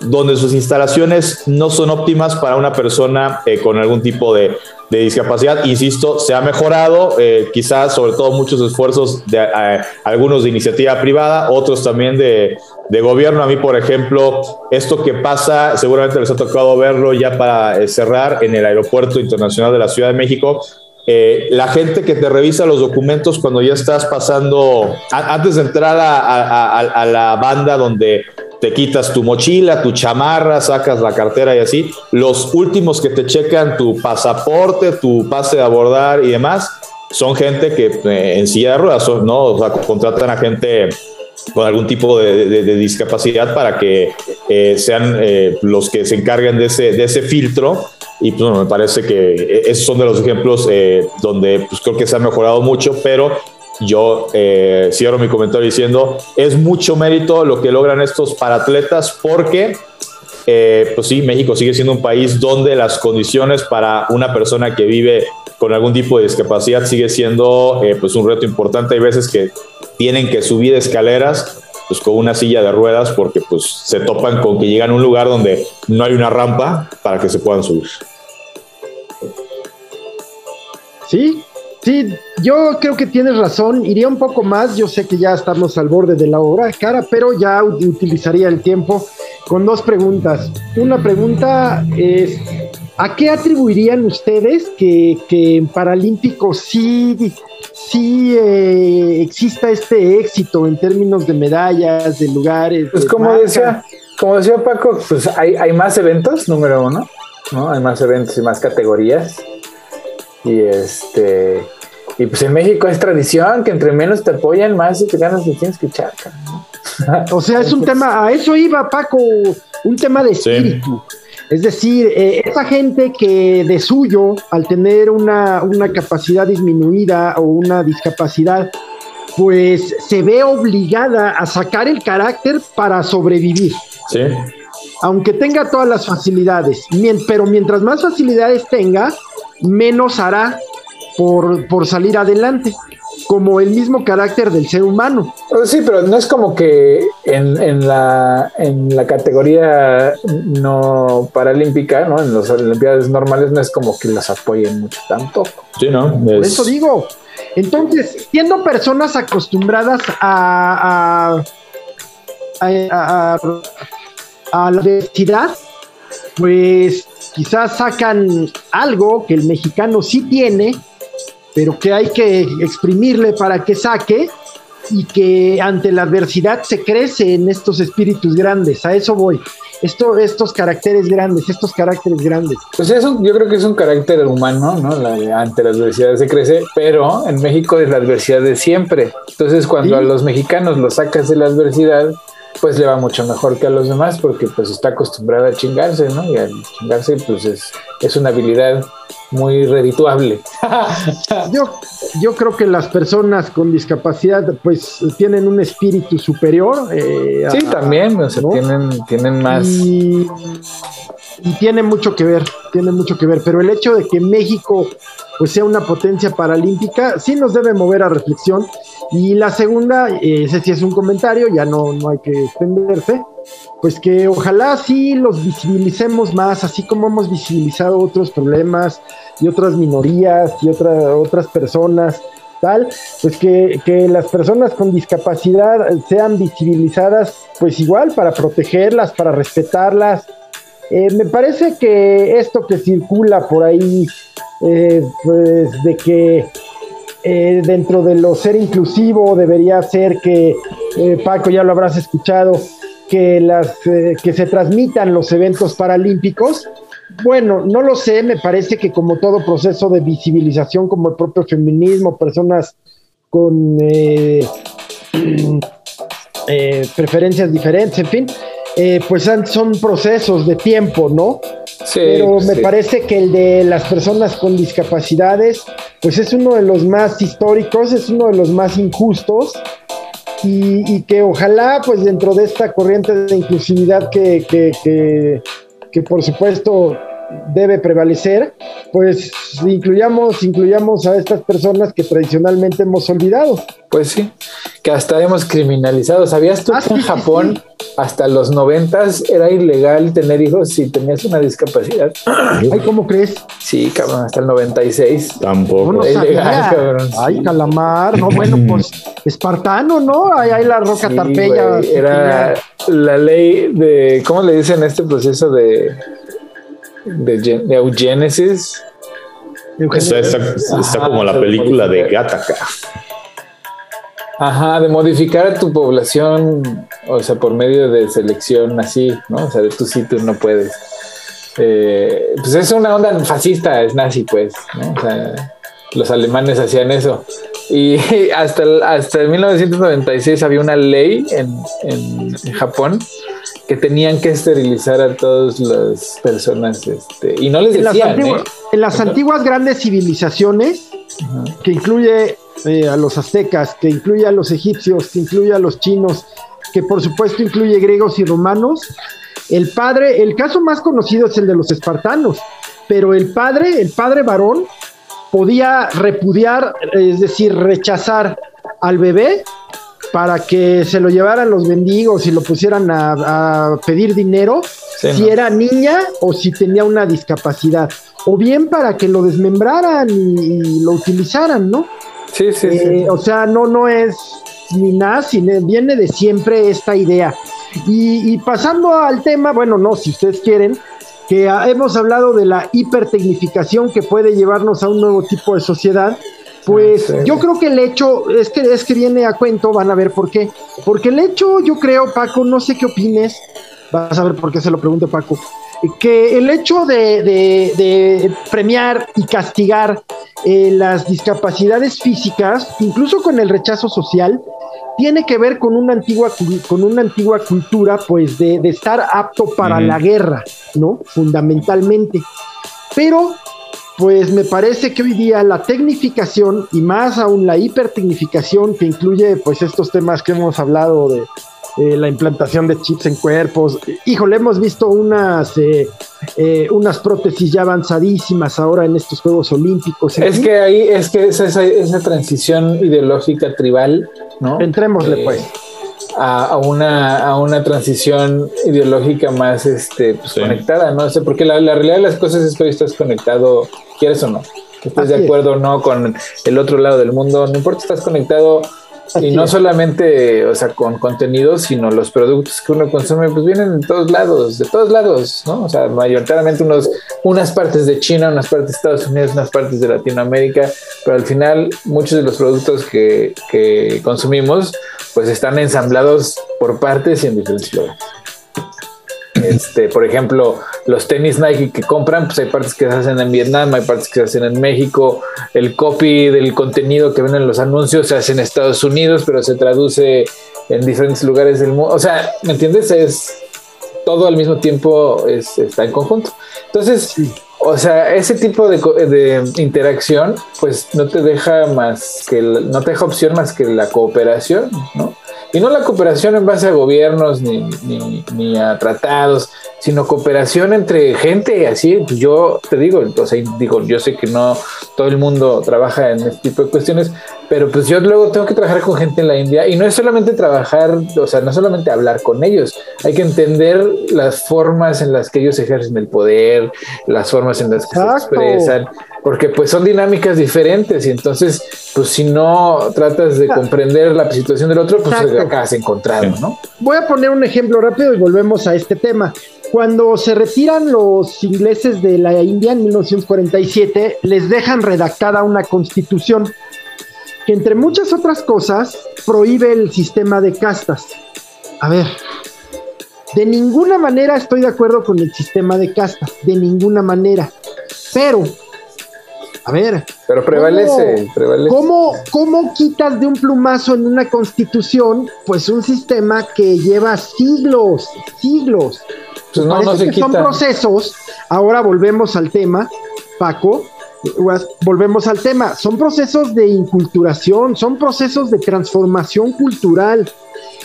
[SPEAKER 3] donde sus instalaciones no son óptimas para una persona eh, con algún tipo de, discapacidad. Insisto, se ha mejorado, eh, quizás sobre todo muchos esfuerzos de eh, algunos de iniciativa privada, otros también de, gobierno. A mí, por ejemplo, esto que pasa, seguramente les ha tocado verlo ya para cerrar en el Aeropuerto Internacional de la Ciudad de México. la gente que te revisa los documentos cuando ya estás pasando, antes de entrar a la banda donde te quitas tu mochila, tu chamarra, sacas la cartera y así. Los últimos que te checan tu pasaporte, tu pase de abordar y demás, son gente que eh, en silla de ruedas, ¿no? O sea, contratan a gente con algún tipo de, discapacidad para que eh, sean eh, los que se encarguen de ese, de ese filtro. Y pues, me parece que esos son de los ejemplos donde pues, creo que se ha mejorado mucho, pero yo eh, cierro mi comentario diciendo, es mucho mérito lo que logran estos paratletas porque, eh, pues sí, México sigue siendo un país donde las condiciones para una persona que vive con algún tipo de discapacidad sigue siendo eh, pues un reto importante. Hay veces que tienen que subir escaleras pues con una silla de ruedas porque pues se topan con que llegan a un lugar donde no hay una rampa para que se puedan subir.
[SPEAKER 1] Sí, Sí, yo creo que tienes razón. Iría un poco más. Yo sé que ya estamos al borde de la hora, cara, pero ya utilizaría el tiempo con dos preguntas. Una pregunta es: ¿a qué atribuirían ustedes que, en Paralímpicos sí, sí eh, exista este éxito en términos de medallas, de lugares?
[SPEAKER 2] Pues como decía, como decía Paco, pues hay, hay más eventos, número uno, ¿no? Hay más eventos y más categorías y este. Y pues en México es tradición que entre menos te apoyan, más te ganas te tienes que echar.
[SPEAKER 1] O sea, es un tema, a eso iba Paco, un tema de espíritu. Es decir, eh, esa gente que de suyo, al tener una, una capacidad disminuida o una discapacidad, pues se ve obligada a sacar el carácter para sobrevivir.
[SPEAKER 3] Sí.
[SPEAKER 1] Aunque tenga todas las facilidades, pero mientras más facilidades tenga, menos hará por, por salir adelante, como el mismo carácter del ser humano.
[SPEAKER 2] Pues sí, pero no es como que en, en la, en la categoría no paralímpica, ¿no? En las Olimpiadas normales no es como que las apoyen mucho tampoco.
[SPEAKER 3] Sí, ¿no?
[SPEAKER 1] Por
[SPEAKER 3] Es-
[SPEAKER 1] eso digo. Entonces, siendo personas acostumbradas a, a, a, a- a la diversidad, pues quizás sacan algo que el mexicano sí tiene, pero que hay que exprimirle para que saque y que ante la adversidad se crece en estos espíritus grandes. A eso voy. Esto, estos caracteres grandes, estos caracteres grandes.
[SPEAKER 2] Pues es un- yo creo que es un carácter humano, ¿no? La ante la adversidad se crece, pero en México es la adversidad de siempre. Entonces, cuando
[SPEAKER 1] Sí.
[SPEAKER 2] a los mexicanos los sacas de la adversidad, pues le va mucho mejor que a los demás porque pues está acostumbrado a chingarse, ¿no? Y al chingarse, pues es, es una habilidad muy redituable.
[SPEAKER 1] Yo, yo creo que las personas con discapacidad pues tienen un espíritu superior. eh,
[SPEAKER 2] Sí,
[SPEAKER 1] a-
[SPEAKER 2] también, o sea,
[SPEAKER 1] ¿no?
[SPEAKER 2] tienen, tienen más.
[SPEAKER 1] Y, y tiene mucho que ver, tiene mucho que ver. Pero el hecho de que México pues sea una potencia paralímpica sí nos debe mover a reflexión. Y la segunda, eh, ese sí es un comentario, ya no, no hay que extenderse, pues que ojalá sí los visibilicemos más, así como hemos visibilizado otros problemas y otras minorías y otra- otras personas, tal, pues que, que las personas con discapacidad sean visibilizadas pues igual para protegerlas, para respetarlas. Eh, me parece que esto que circula por ahí, eh, pues de que eh, dentro de lo ser inclusivo debería ser que, eh, Paco, ya lo habrás escuchado, que, las, que se transmitan los eventos paralímpicos. Bueno, no lo sé, me parece que como todo proceso de visibilización, como el propio feminismo, personas con preferencias diferentes, en fin, eh, pues son procesos de tiempo, ¿no?
[SPEAKER 2] Sí,
[SPEAKER 1] pero me
[SPEAKER 2] sí.
[SPEAKER 1] parece que el de las personas con discapacidades, pues es uno de los más históricos, es uno de los más injustos y, y que ojalá pues dentro de esta corriente de inclusividad que, que, que, que por supuesto debe prevalecer, pues incluyamos, incluyamos a estas personas que tradicionalmente hemos olvidado.
[SPEAKER 2] Pues sí, que hasta hemos criminalizado. ¿Sabías tú
[SPEAKER 1] Ah,
[SPEAKER 2] que en
[SPEAKER 1] sí, sí,
[SPEAKER 2] Japón hasta los noventas era ilegal tener hijos si tenías una discapacidad?
[SPEAKER 1] Ay, ¿cómo crees?
[SPEAKER 2] Sí, cabrón, hasta el 96.
[SPEAKER 3] Tampoco.
[SPEAKER 1] No, no
[SPEAKER 2] Es legal,
[SPEAKER 1] sabía.
[SPEAKER 2] cabrón.
[SPEAKER 1] Ay, calamar, no, bueno, pues espartano, ¿no? Ahí hay la roca
[SPEAKER 2] Sí,
[SPEAKER 1] tarpeya.
[SPEAKER 2] era la ley de, ¿cómo le dicen este proceso de, de, gen- de eugénesis?
[SPEAKER 3] Está, está- está
[SPEAKER 2] Ajá,
[SPEAKER 3] como la película de. Gattaca.
[SPEAKER 2] Ajá, de modificar a tu población, o sea, por medio de selección así, ¿no? O sea, de tú sí, tú no puedes. Eh, pues es una onda fascista, es nazi, pues, ¿no? O sea, los alemanes hacían eso. Y hasta, el- hasta el 1996 había una ley en, en- en Japón que tenían que esterilizar a todas las personas, este, y no les
[SPEAKER 1] en las,
[SPEAKER 2] decían,
[SPEAKER 1] antiguas,
[SPEAKER 2] ¿eh?
[SPEAKER 1] en las antiguas grandes civilizaciones, que incluye eh, a los aztecas, que incluye a los egipcios, que incluye a los chinos, que por supuesto incluye griegos y romanos, el padre, el caso más conocido es el de los espartanos, pero el padre, el padre varón, podía repudiar, es decir, rechazar al bebé para que se lo llevaran los mendigos y lo pusieran a, a pedir dinero
[SPEAKER 2] Sí,
[SPEAKER 1] si
[SPEAKER 2] ¿no?
[SPEAKER 1] era niña o si tenía una discapacidad, o bien para que lo desmembraran y, y lo utilizaran, ¿no?
[SPEAKER 2] Sí, sí, sí.
[SPEAKER 1] Eh, o sea, no, no es ni nazi, ne- viene de siempre esta idea. Y, y pasando al tema, bueno, no, si ustedes quieren, que hemos hablado de la hipertecnificación que puede llevarnos a un nuevo tipo de sociedad. Pues
[SPEAKER 2] sí.
[SPEAKER 1] yo creo que el hecho es que es que viene a cuento, van a ver por qué. Porque el hecho, yo creo, Paco, no sé qué opines, vas a ver por qué se lo pregunto, Paco. que el hecho de, premiar y castigar eh, las discapacidades físicas, incluso con el rechazo social, tiene que ver con una antigua, con una antigua cultura, pues, de, estar apto para la guerra, ¿no? Fundamentalmente. Pero, pues, me parece que hoy día la tecnificación y más aún la hipertecnificación que incluye, pues, estos temas que hemos hablado de eh, la implantación de chips en cuerpos. Híjole, hemos visto unas, eh, eh, unas prótesis ya avanzadísimas ahora en estos Juegos Olímpicos.
[SPEAKER 2] Es que ahí, es que esa, esa transición ideológica tribal, ¿no?
[SPEAKER 1] Entrémosle, pues.
[SPEAKER 2] A, una, a una transición ideológica más este, pues, conectada, ¿no? sé porque la, la, realidad de las cosas es que hoy estás conectado, quieres o no, estés de acuerdo o no con el otro lado del mundo, no importa, estás conectado y no solamente, o sea, con contenidos, sino los productos que uno consume, pues vienen de todos lados, de todos lados, ¿no? O sea, mayoritariamente unos, unas partes de China, unas partes de Estados Unidos, unas partes de Latinoamérica, pero al final muchos de los productos que, que consumimos, pues están ensamblados por partes y en diferentes lugares. Este, por ejemplo, los tenis Nike que compran, pues hay partes que se hacen en Vietnam, hay partes que se hacen en México, el copy del contenido que ven en los anuncios se hace en Estados Unidos, pero se traduce en diferentes lugares del mundo. O sea, ¿me entiendes? Es todo al mismo tiempo está en conjunto. Entonces, o sea, ese tipo de, de, interacción, pues no te deja más que, no te deja opción más que la cooperación, ¿no? Y no la cooperación en base a gobiernos ni, ni, a tratados, sino cooperación entre gente así. Pues yo te digo, o sea, digo, yo sé que no todo el mundo trabaja en este tipo de cuestiones, pero pues yo luego tengo que trabajar con gente en la India y no es solamente trabajar, o sea, no solamente hablar con ellos, hay que entender las formas en las que ellos ejercen el poder, las formas en las que se expresan, porque pues son dinámicas diferentes y entonces, pues si no tratas de comprender la situación del otro, pues acabas encontrado, ¿no?
[SPEAKER 1] Voy a poner un ejemplo rápido y volvemos a este tema. Cuando se retiran los ingleses de la India en 1947, les dejan redactada una constitución que entre muchas otras cosas prohíbe el sistema de castas. A ver, de ninguna manera estoy de acuerdo con el sistema de castas, de ninguna manera. Pero, a ver.
[SPEAKER 2] Pero prevalece, ¿cómo, prevalece.
[SPEAKER 1] ¿cómo, quitas de un plumazo en una constitución, pues un sistema que lleva siglos, siglos? Pues no, no se Son procesos, ahora volvemos al tema, Paco, volvemos al tema, son procesos de inculturación, son procesos de transformación cultural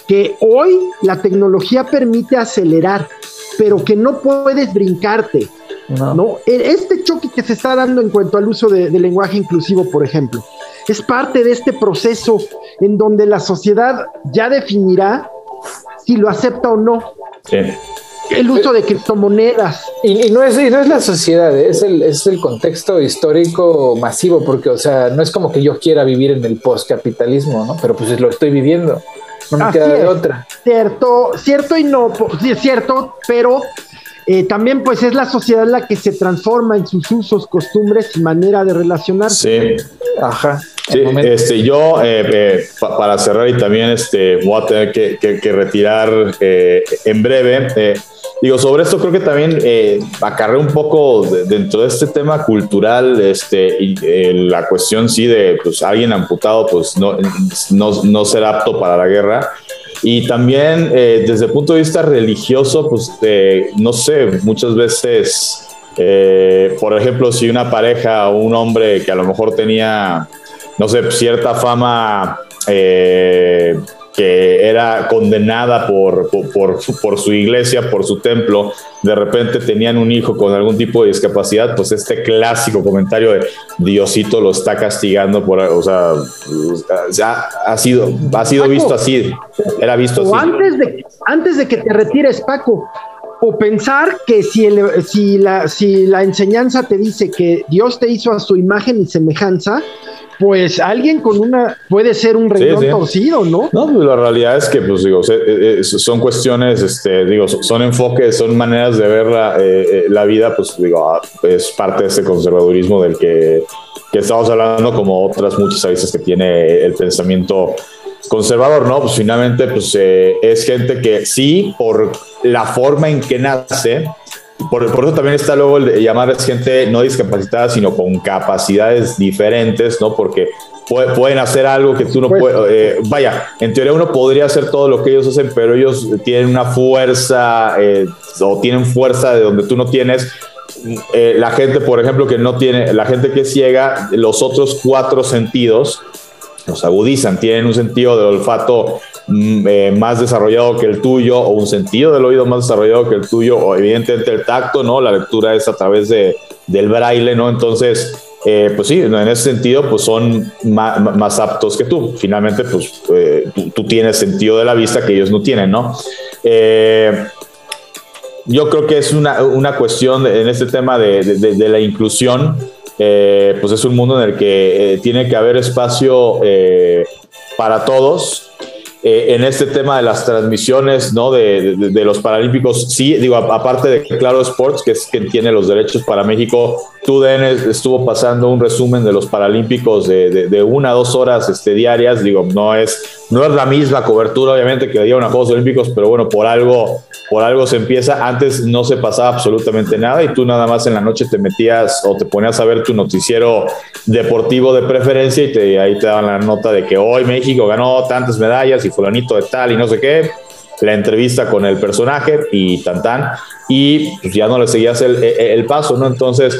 [SPEAKER 1] que hoy la tecnología permite acelerar, pero que no puedes brincarte. No. E, este choque que se está dando en cuanto al uso del lenguaje inclusivo, por ejemplo, es parte de este proceso en donde la sociedad ya definirá si lo acepta o no. Sí el uso de criptomonedas.
[SPEAKER 2] Y, no, es, no es la sociedad, es el, es el contexto histórico masivo, porque, o sea, no es como que yo quiera vivir en el postcapitalismo, ¿no? Pero pues lo estoy viviendo, no me queda de otra.
[SPEAKER 1] Cierto, cierto y no, sí es cierto, pero eh, también pues es la sociedad la que se transforma en sus usos, costumbres y manera de relacionarse.
[SPEAKER 3] Sí, ajá. Sí, este, yo eh, eh, para cerrar y también este, voy a tener que, que retirar en breve. Digo, sobre esto creo que también acarrea un poco dentro de este tema cultural, este, y la cuestión sí de pues, alguien amputado, pues no, no, no ser apto para la guerra. Y también eh, desde el punto de vista religioso, pues no sé, muchas veces, eh, por ejemplo, si una pareja o un hombre que a lo mejor tenía, no sé, cierta fama eh, que era condenada por, por, por, su iglesia, por su templo, de repente tenían un hijo con algún tipo de discapacidad, pues este clásico comentario de Diosito lo está castigando por, o sea, ya ha sido, ha sido visto así, era visto
[SPEAKER 1] o Antes de, antes de que te retires, Paco, o pensar que si, el, si, la, si la enseñanza te dice que Dios te hizo a su imagen y semejanza, pues alguien con una puede ser un renglón torcido, ¿no?
[SPEAKER 3] No, pues la realidad es que, pues digo, eh, eh, son cuestiones, este, digo, son enfoques, son maneras de ver la, eh, la vida, pues digo, ah, es parte de ese conservadurismo del que, que estamos hablando, como otras muchas veces que tiene el pensamiento conservador, ¿no? Pues finalmente, pues es gente que sí, por la forma en que nace, por, eso también está luego el llamar gente no discapacitada, sino con capacidades diferentes, ¿no? Porque pueden hacer algo que tú no puedes. Eh, vaya, en teoría uno podría hacer todo lo que ellos hacen, pero ellos tienen una fuerza eh, o tienen fuerza de donde tú no tienes. Eh, la gente, por ejemplo, que no tiene, la gente que es ciega, los otros cuatro sentidos los agudizan, tienen un sentido del olfato mm, más desarrollado que el tuyo o un sentido del oído más desarrollado que el tuyo o evidentemente el tacto, ¿no? La lectura es a través de, del braille, ¿no? Entonces, eh, pues sí, en ese sentido, pues son más, aptos que tú. Finalmente, pues eh, tú, tienes sentido de la vista que ellos no tienen, ¿no? Eh, yo creo que es una, una cuestión en este tema de, de, la inclusión, pues es un mundo en el que tiene que haber espacio para todos eh, en este tema de las transmisiones ¿no? de, los Paralímpicos, sí, digo, aparte de Claro Sports, que es quien tiene los derechos para México, TUDN estuvo pasando un resumen de los Paralímpicos de, una a dos horas este, diarias, digo, no es, no es la misma cobertura, obviamente, que dieron a Juegos Olímpicos, pero bueno, por algo, por algo se empieza. Antes no se pasaba absolutamente nada y tú nada más en la noche te metías o te ponías a ver tu noticiero deportivo de preferencia y te, ahí te daban la nota de que hoy México ganó tantas medallas y fulanito de tal y no sé qué, la entrevista con el personaje y tan tan, y pues ya no le seguías el, el, paso, ¿no? Entonces,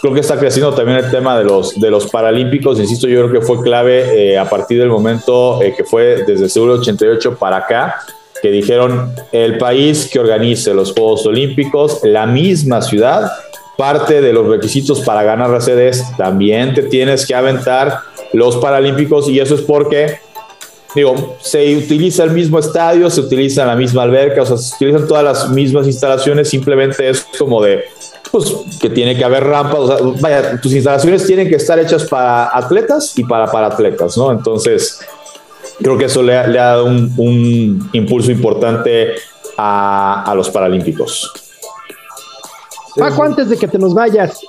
[SPEAKER 3] creo que está creciendo también el tema de los, de los Paralímpicos, insisto, yo creo que fue clave eh, a partir del momento eh, que fue desde siglo 88 para acá, que dijeron el país que organice los Juegos Olímpicos, la misma ciudad, parte de los requisitos para ganar la sede también te tienes que aventar los Paralímpicos y eso es porque digo, se utiliza el mismo estadio, se utiliza la misma alberca, o sea, se utilizan todas las mismas instalaciones, simplemente es como de, pues, que tiene que haber rampas, o sea, vaya, tus instalaciones tienen que estar hechas para atletas y para para atletas, ¿no? Entonces, creo que eso le ha, dado un, impulso importante a los Paralímpicos.
[SPEAKER 1] Paco, antes de que te nos vayas,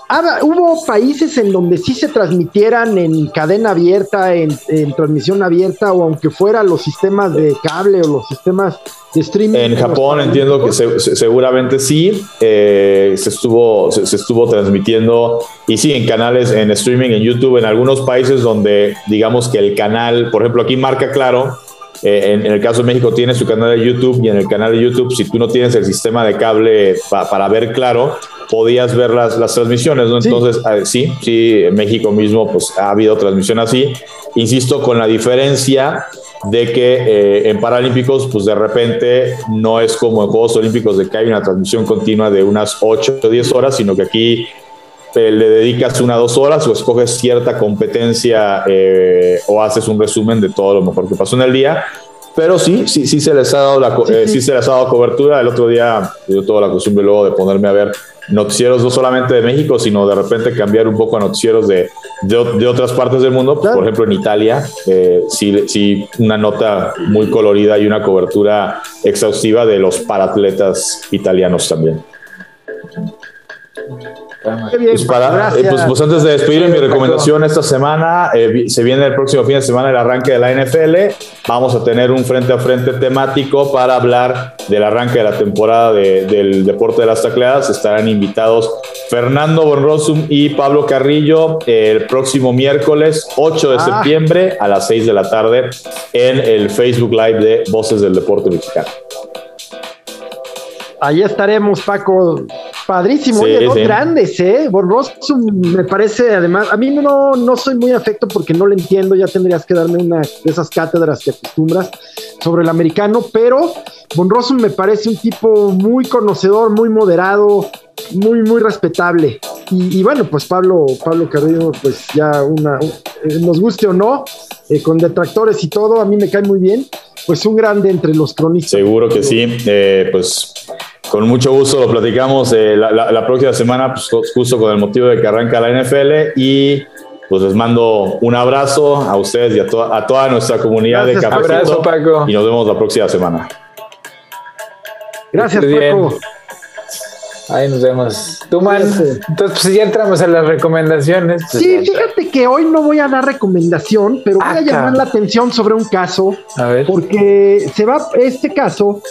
[SPEAKER 1] ¿hubo países en donde sí se transmitieran en cadena abierta, en, transmisión abierta, o aunque fuera los sistemas de cable o los sistemas de streaming?
[SPEAKER 3] En Japón entiendo que seguramente sí, eh, se, estuvo, se, estuvo transmitiendo, y sí, en canales, en streaming, en YouTube, en algunos países donde digamos que el canal, por ejemplo, aquí marca claro, eh, en, el caso de México tiene su canal de YouTube y en el canal de YouTube, si tú no tienes el sistema de cable para ver claro, podías ver las, las transmisiones, ¿no? Entonces, sí, sí, en México mismo pues ha habido transmisión así. Insisto, con la diferencia de que eh, en Paralímpicos, pues de repente no es como en Juegos Olímpicos de que hay una transmisión continua de unas 8 o 10 horas, sino que aquí eh, le dedicas una o dos horas o escoges cierta competencia eh, o haces un resumen de todo lo mejor que pasó en el día. Pero sí, sí, sí se les ha dado la, sí, se les ha dado cobertura. El otro día yo tuve la costumbre luego de ponerme a ver noticieros no solamente de México, sino de repente cambiar un poco a noticieros de, de, otras partes del mundo. Por ejemplo, en Italia, eh, sí, sí, una nota muy colorida y una cobertura exhaustiva de los paratletas italianos también. Pues, para, eh, pues, pues, antes de despedir mi recomendación esta semana, eh, se viene el próximo fin de semana el arranque de la NFL. Vamos a tener un frente a frente temático para hablar del arranque de la temporada del deporte de las tacleadas. Estarán invitados Fernando Bonrosum y Pablo Carrillo el próximo miércoles 8 de ah. septiembre a las 6 de la tarde en el Facebook Live de Voces del Deporte Mexicano.
[SPEAKER 1] Ahí estaremos, Paco. Padrísimo, oye, dos grandes, ¿eh? Bonrosum me parece, además, a mí no, no soy muy afecto porque no lo entiendo, ya tendrías que darme una de esas cátedras que acostumbras sobre el americano, pero Bonrosum me parece un tipo muy conocedor, muy moderado, muy, muy respetable. Y, bueno, pues Pablo, Pablo Carrillo, pues ya una, eh, nos guste o no, eh, con detractores y todo, a mí me cae muy bien, pues un grande entre los cronistas.
[SPEAKER 3] Seguro que sí, eh, pues con mucho gusto lo platicamos eh, la, próxima semana, pues, justo con el motivo de que arranca la NFL y pues les mando un abrazo a ustedes y a, a toda nuestra comunidad de Cafecito. Abrazo, Paco. Y nos vemos la próxima semana.
[SPEAKER 1] Gracias, Paco.
[SPEAKER 2] Ahí nos vemos. Tú, man. Entonces, pues ya entramos a las recomendaciones.
[SPEAKER 1] Sí, fíjate que hoy no voy a dar recomendación, pero voy a llamar la atención sobre un caso. A ver. Porque se va, este caso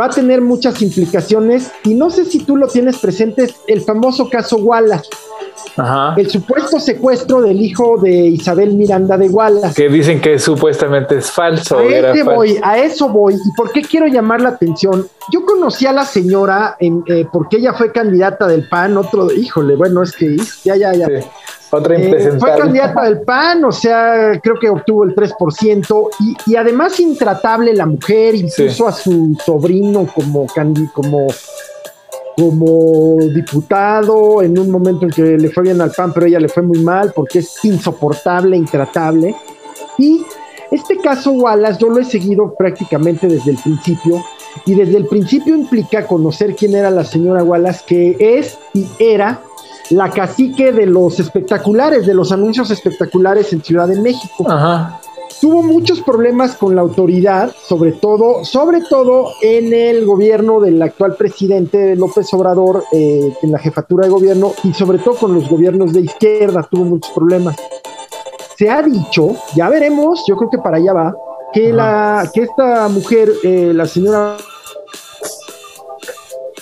[SPEAKER 1] va a tener muchas implicaciones y no sé si tú lo tienes presente, el famoso caso Wallace. El supuesto secuestro del hijo de Isabel Miranda de Wallace.
[SPEAKER 2] Que dicen que supuestamente es falso.
[SPEAKER 1] A, voy, a eso voy. ¿Y por qué quiero llamar la atención? Yo conocí a la señora en, eh, porque ella fue candidata del PAN, otro, híjole, bueno, es que ya, ya, ya.
[SPEAKER 2] Otra eh,
[SPEAKER 1] fue candidata del PAN, o sea, creo que obtuvo el 3%, y, y además intratable la mujer, incluso a su sobrino como, como como diputado en un momento en que le fue bien al PAN, pero ella le fue muy mal porque es insoportable, intratable. Y este caso Wallace yo lo he seguido prácticamente desde el principio y desde el principio implica conocer quién era la señora Wallace, que es y era la cacique de los espectaculares, de los anuncios espectaculares en Ciudad de México. Ajá tuvo muchos problemas con la autoridad, sobre todo, sobre todo en el gobierno del actual presidente López Obrador, eh, en la jefatura de gobierno, y sobre todo con los gobiernos de izquierda tuvo muchos problemas. Se ha dicho, ya veremos, yo creo que para allá va, que, la, que esta mujer, eh, la señora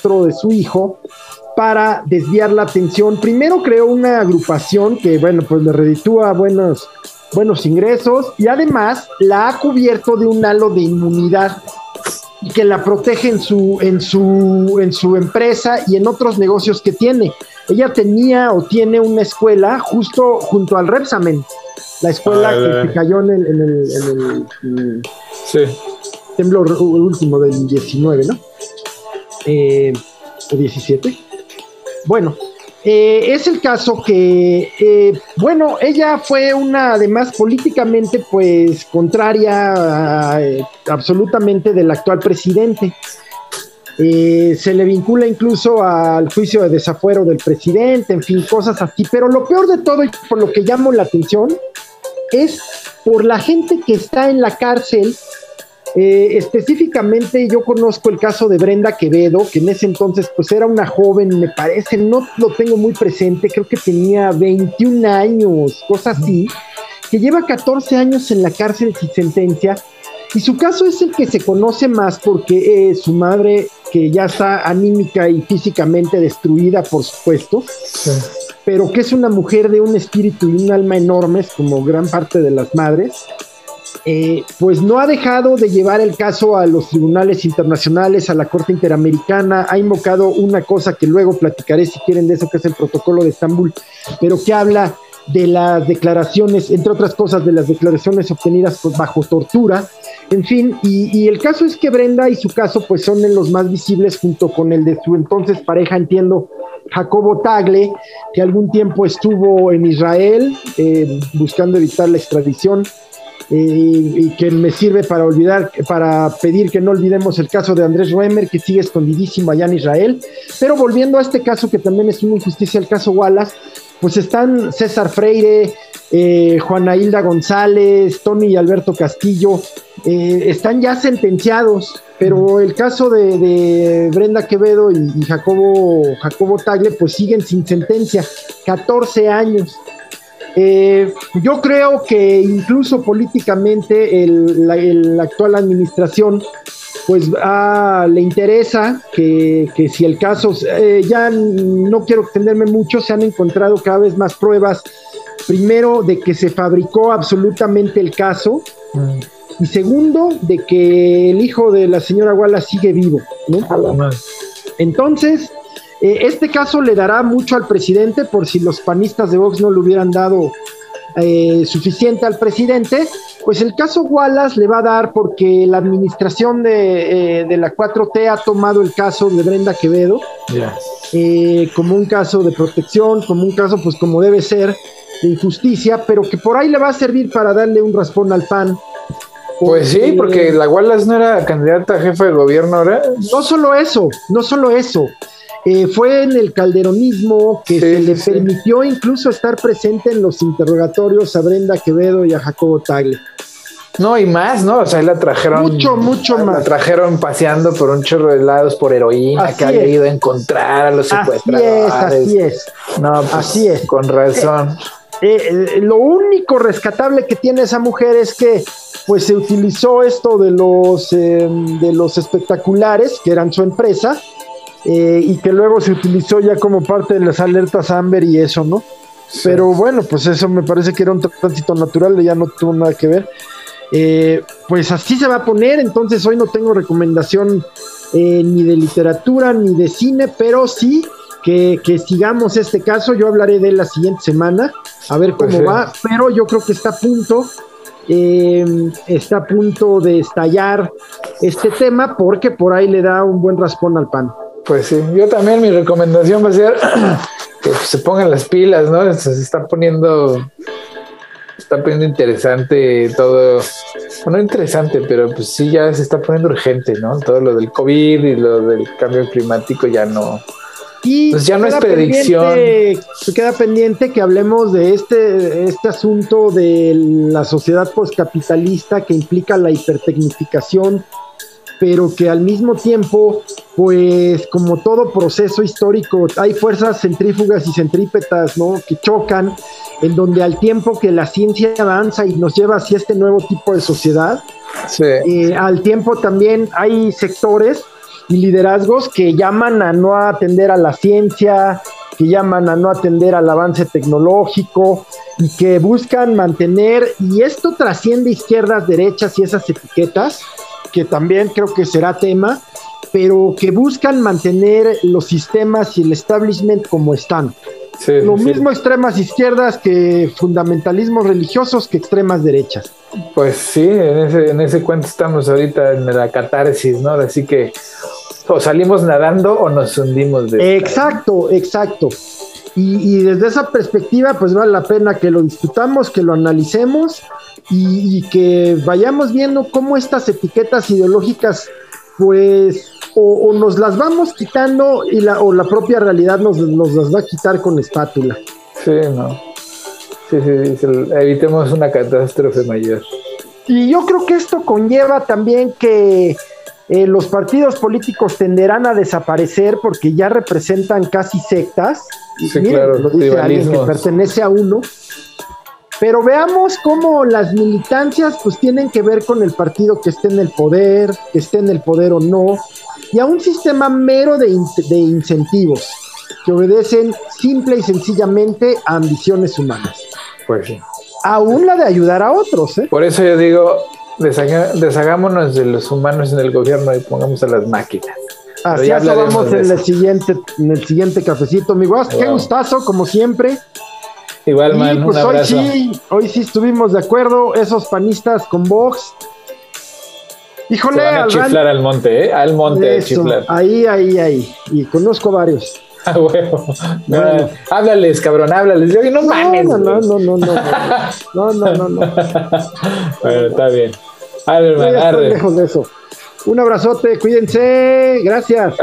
[SPEAKER 1] de su hijo, para desviar la atención. Primero creó una agrupación que, bueno, pues le reditúa buenos buenos ingresos y además la ha cubierto de un halo de inmunidad que la protege en su, en su, en su empresa y en otros negocios que tiene. Ella tenía o tiene una escuela justo junto al Repsamen, la escuela ah, que se cayó en el, en el, temblor último del 19, ¿no? Eh, o 17. Bueno, eh, es el caso que, eh, bueno, ella fue una, además, políticamente, pues, contraria eh, absolutamente del actual presidente. se le vincula incluso al juicio de desafuero del presidente, en fin, cosas así. Pero lo peor de todo, y por lo que llamo la atención, es por la gente que está en la cárcel eh, específicamente yo conozco el caso de Brenda Quevedo, que en ese entonces pues era una joven, me parece, no lo tengo muy presente, creo que tenía 21 años, cosas así, que lleva 14 años en la cárcel sin sentencia. Y su caso es el que se conoce más porque su madre, que ya está anímica y físicamente destruida, por supuesto, pero que es una mujer de un espíritu y un alma enormes, como gran parte de las madres, eh, pues no ha dejado de llevar el caso a los tribunales internacionales, a la Corte Interamericana, ha invocado una cosa que luego platicaré si quieren de eso, que es el protocolo de Estambul, pero que habla de las declaraciones, entre otras cosas, de las declaraciones obtenidas bajo tortura, en fin, y, el caso es que Brenda y su caso pues son los más visibles junto con el de su entonces pareja, entiendo, Jacobo Tagle, que algún tiempo estuvo en Israel eh, buscando evitar la extradición, y que me sirve para olvidar, para pedir que no olvidemos el caso de Andrés Roemer, que sigue escondidísimo allá en Israel. Pero volviendo a este caso, que también es una injusticia, el caso Wallace, pues están César Freire, eh, Juana Hilda González, Tony y Alberto Castillo, eh, están ya sentenciados, pero el caso de, Brenda Quevedo y, y, Jacobo, Jacobo Tagle, pues siguen sin sentencia, 14 años. Eh, yo creo que incluso políticamente la, actual administración pues ah, le interesa que, si el caso, eh, ya no quiero extenderme mucho, se han encontrado cada vez más pruebas, primero de que se fabricó absolutamente el caso, mm. y segundo de que el hijo de la señora Wallace sigue vivo. Entonces, eh, este caso le dará mucho al presidente por si los panistas de Vox no le hubieran dado eh, suficiente al presidente, pues el caso Wallace le va a dar porque la administración de, eh, la 4T ha tomado el caso de Brenda Quevedo como un caso de protección, como un caso pues como debe ser de injusticia, pero que por ahí le va a servir para darle un raspón al PAN.
[SPEAKER 2] Pues sí, porque la Wallace no era candidata a jefe de gobierno, ¿verdad?
[SPEAKER 1] No solo eso, no solo eso. Eh, fue en el calderonismo que se le permitió incluso estar presente en los interrogatorios a Brenda Quevedo y a Jacobo Tagle.
[SPEAKER 2] No, y más, ¿no? O sea, la trajeron.
[SPEAKER 1] Mucho, mucho más.
[SPEAKER 2] La trajeron paseando por un chorro de lados por heroína que había ido a encontrar a los secuestradores.
[SPEAKER 1] Así es, así es.
[SPEAKER 2] No, pues, así es. Con razón.
[SPEAKER 1] Eh, eh, lo único rescatable que tiene esa mujer es que pues se utilizó esto de los, eh, de los espectaculares, que eran su empresa, eh, y que luego se utilizó ya como parte de las alertas Amber y eso, ¿no? Pero bueno, pues eso me parece que era un tránsito natural, ya no tuvo nada que ver. Eh, pues así se va a poner, entonces hoy no tengo recomendación ni de literatura ni de cine, pero sí que, sigamos este caso. Yo hablaré de él la siguiente semana, a ver cómo pues va, pero yo creo que está a punto eh, está a punto de estallar este tema porque por ahí le da un buen raspón al pan.
[SPEAKER 2] Pues sí, yo también mi recomendación va a ser que se pongan las pilas, ¿no? Se está poniendo, está poniendo interesante todo, bueno, interesante, pero pues sí ya se está poniendo urgente, ¿no? Todo lo del COVID y lo del cambio climático ya no,
[SPEAKER 1] y pues ya no es predicción. queda pendiente que hablemos de este, este asunto de la sociedad postcapitalista que implica la hipertecnificación, pero que al mismo tiempo, pues como todo proceso histórico, hay fuerzas centrífugas y centrípetas, ¿no? Que chocan, en donde al tiempo que la ciencia avanza y nos lleva hacia este nuevo tipo de sociedad, eh, al tiempo también hay sectores y liderazgos que llaman a no atender a la ciencia, que llaman a no atender al avance tecnológico y que buscan mantener, y esto trasciende izquierdas, derechas y esas etiquetas, que también creo que será tema, pero que buscan mantener los sistemas y el establishment como están. Lo mismo extremas izquierdas que fundamentalismos religiosos que extremas derechas.
[SPEAKER 2] Pues sí, en ese, en ese cuento estamos ahorita en la catarsis, ¿no? Así que o salimos nadando o nos hundimos
[SPEAKER 1] de Exacto, exacto. Y, desde esa perspectiva, pues vale la pena que lo discutamos, que lo analicemos y, que vayamos viendo cómo estas etiquetas ideológicas, pues, o, nos las vamos quitando y la, o la propia realidad nos, nos las va a quitar con espátula.
[SPEAKER 2] Sí, no. Sí, sí, evitemos una catástrofe mayor.
[SPEAKER 1] Y yo creo que esto conlleva también que eh, los partidos políticos tenderán a desaparecer porque ya representan casi sectas. Sí, claro, lo dice alguien que pertenece a uno. Pero veamos cómo las militancias pues tienen que ver con el partido que esté en el poder, que esté en el poder o no, y a un sistema mero de, de incentivos que obedecen simple y sencillamente a ambiciones humanas.
[SPEAKER 2] Pues sí.
[SPEAKER 1] Aún la de ayudar a otros. ¿eh?
[SPEAKER 2] Por eso yo digo, deshagámonos de los humanos en el gobierno y pongamos a las máquinas.
[SPEAKER 1] Así eso vamos en el siguiente, en el siguiente cafecito, mi guas. Qué gustazo, como siempre.
[SPEAKER 2] Igual, man, pues
[SPEAKER 1] hoy sí, hoy sí estuvimos de acuerdo, esos panistas con Vox.
[SPEAKER 2] Híjole, Se van a chiflar al monte, ¿eh? Al monte, chiflar.
[SPEAKER 1] Ahí, ahí, ahí. Y conozco varios.
[SPEAKER 2] Ah, huevo. háblales, cabrón, háblales. Yo, no, no mames.
[SPEAKER 1] No, no, no, no, no. No, no, no, no.
[SPEAKER 2] bueno, está bien. Arre, man,
[SPEAKER 1] lejos de eso. Un abrazote, cuídense. Gracias.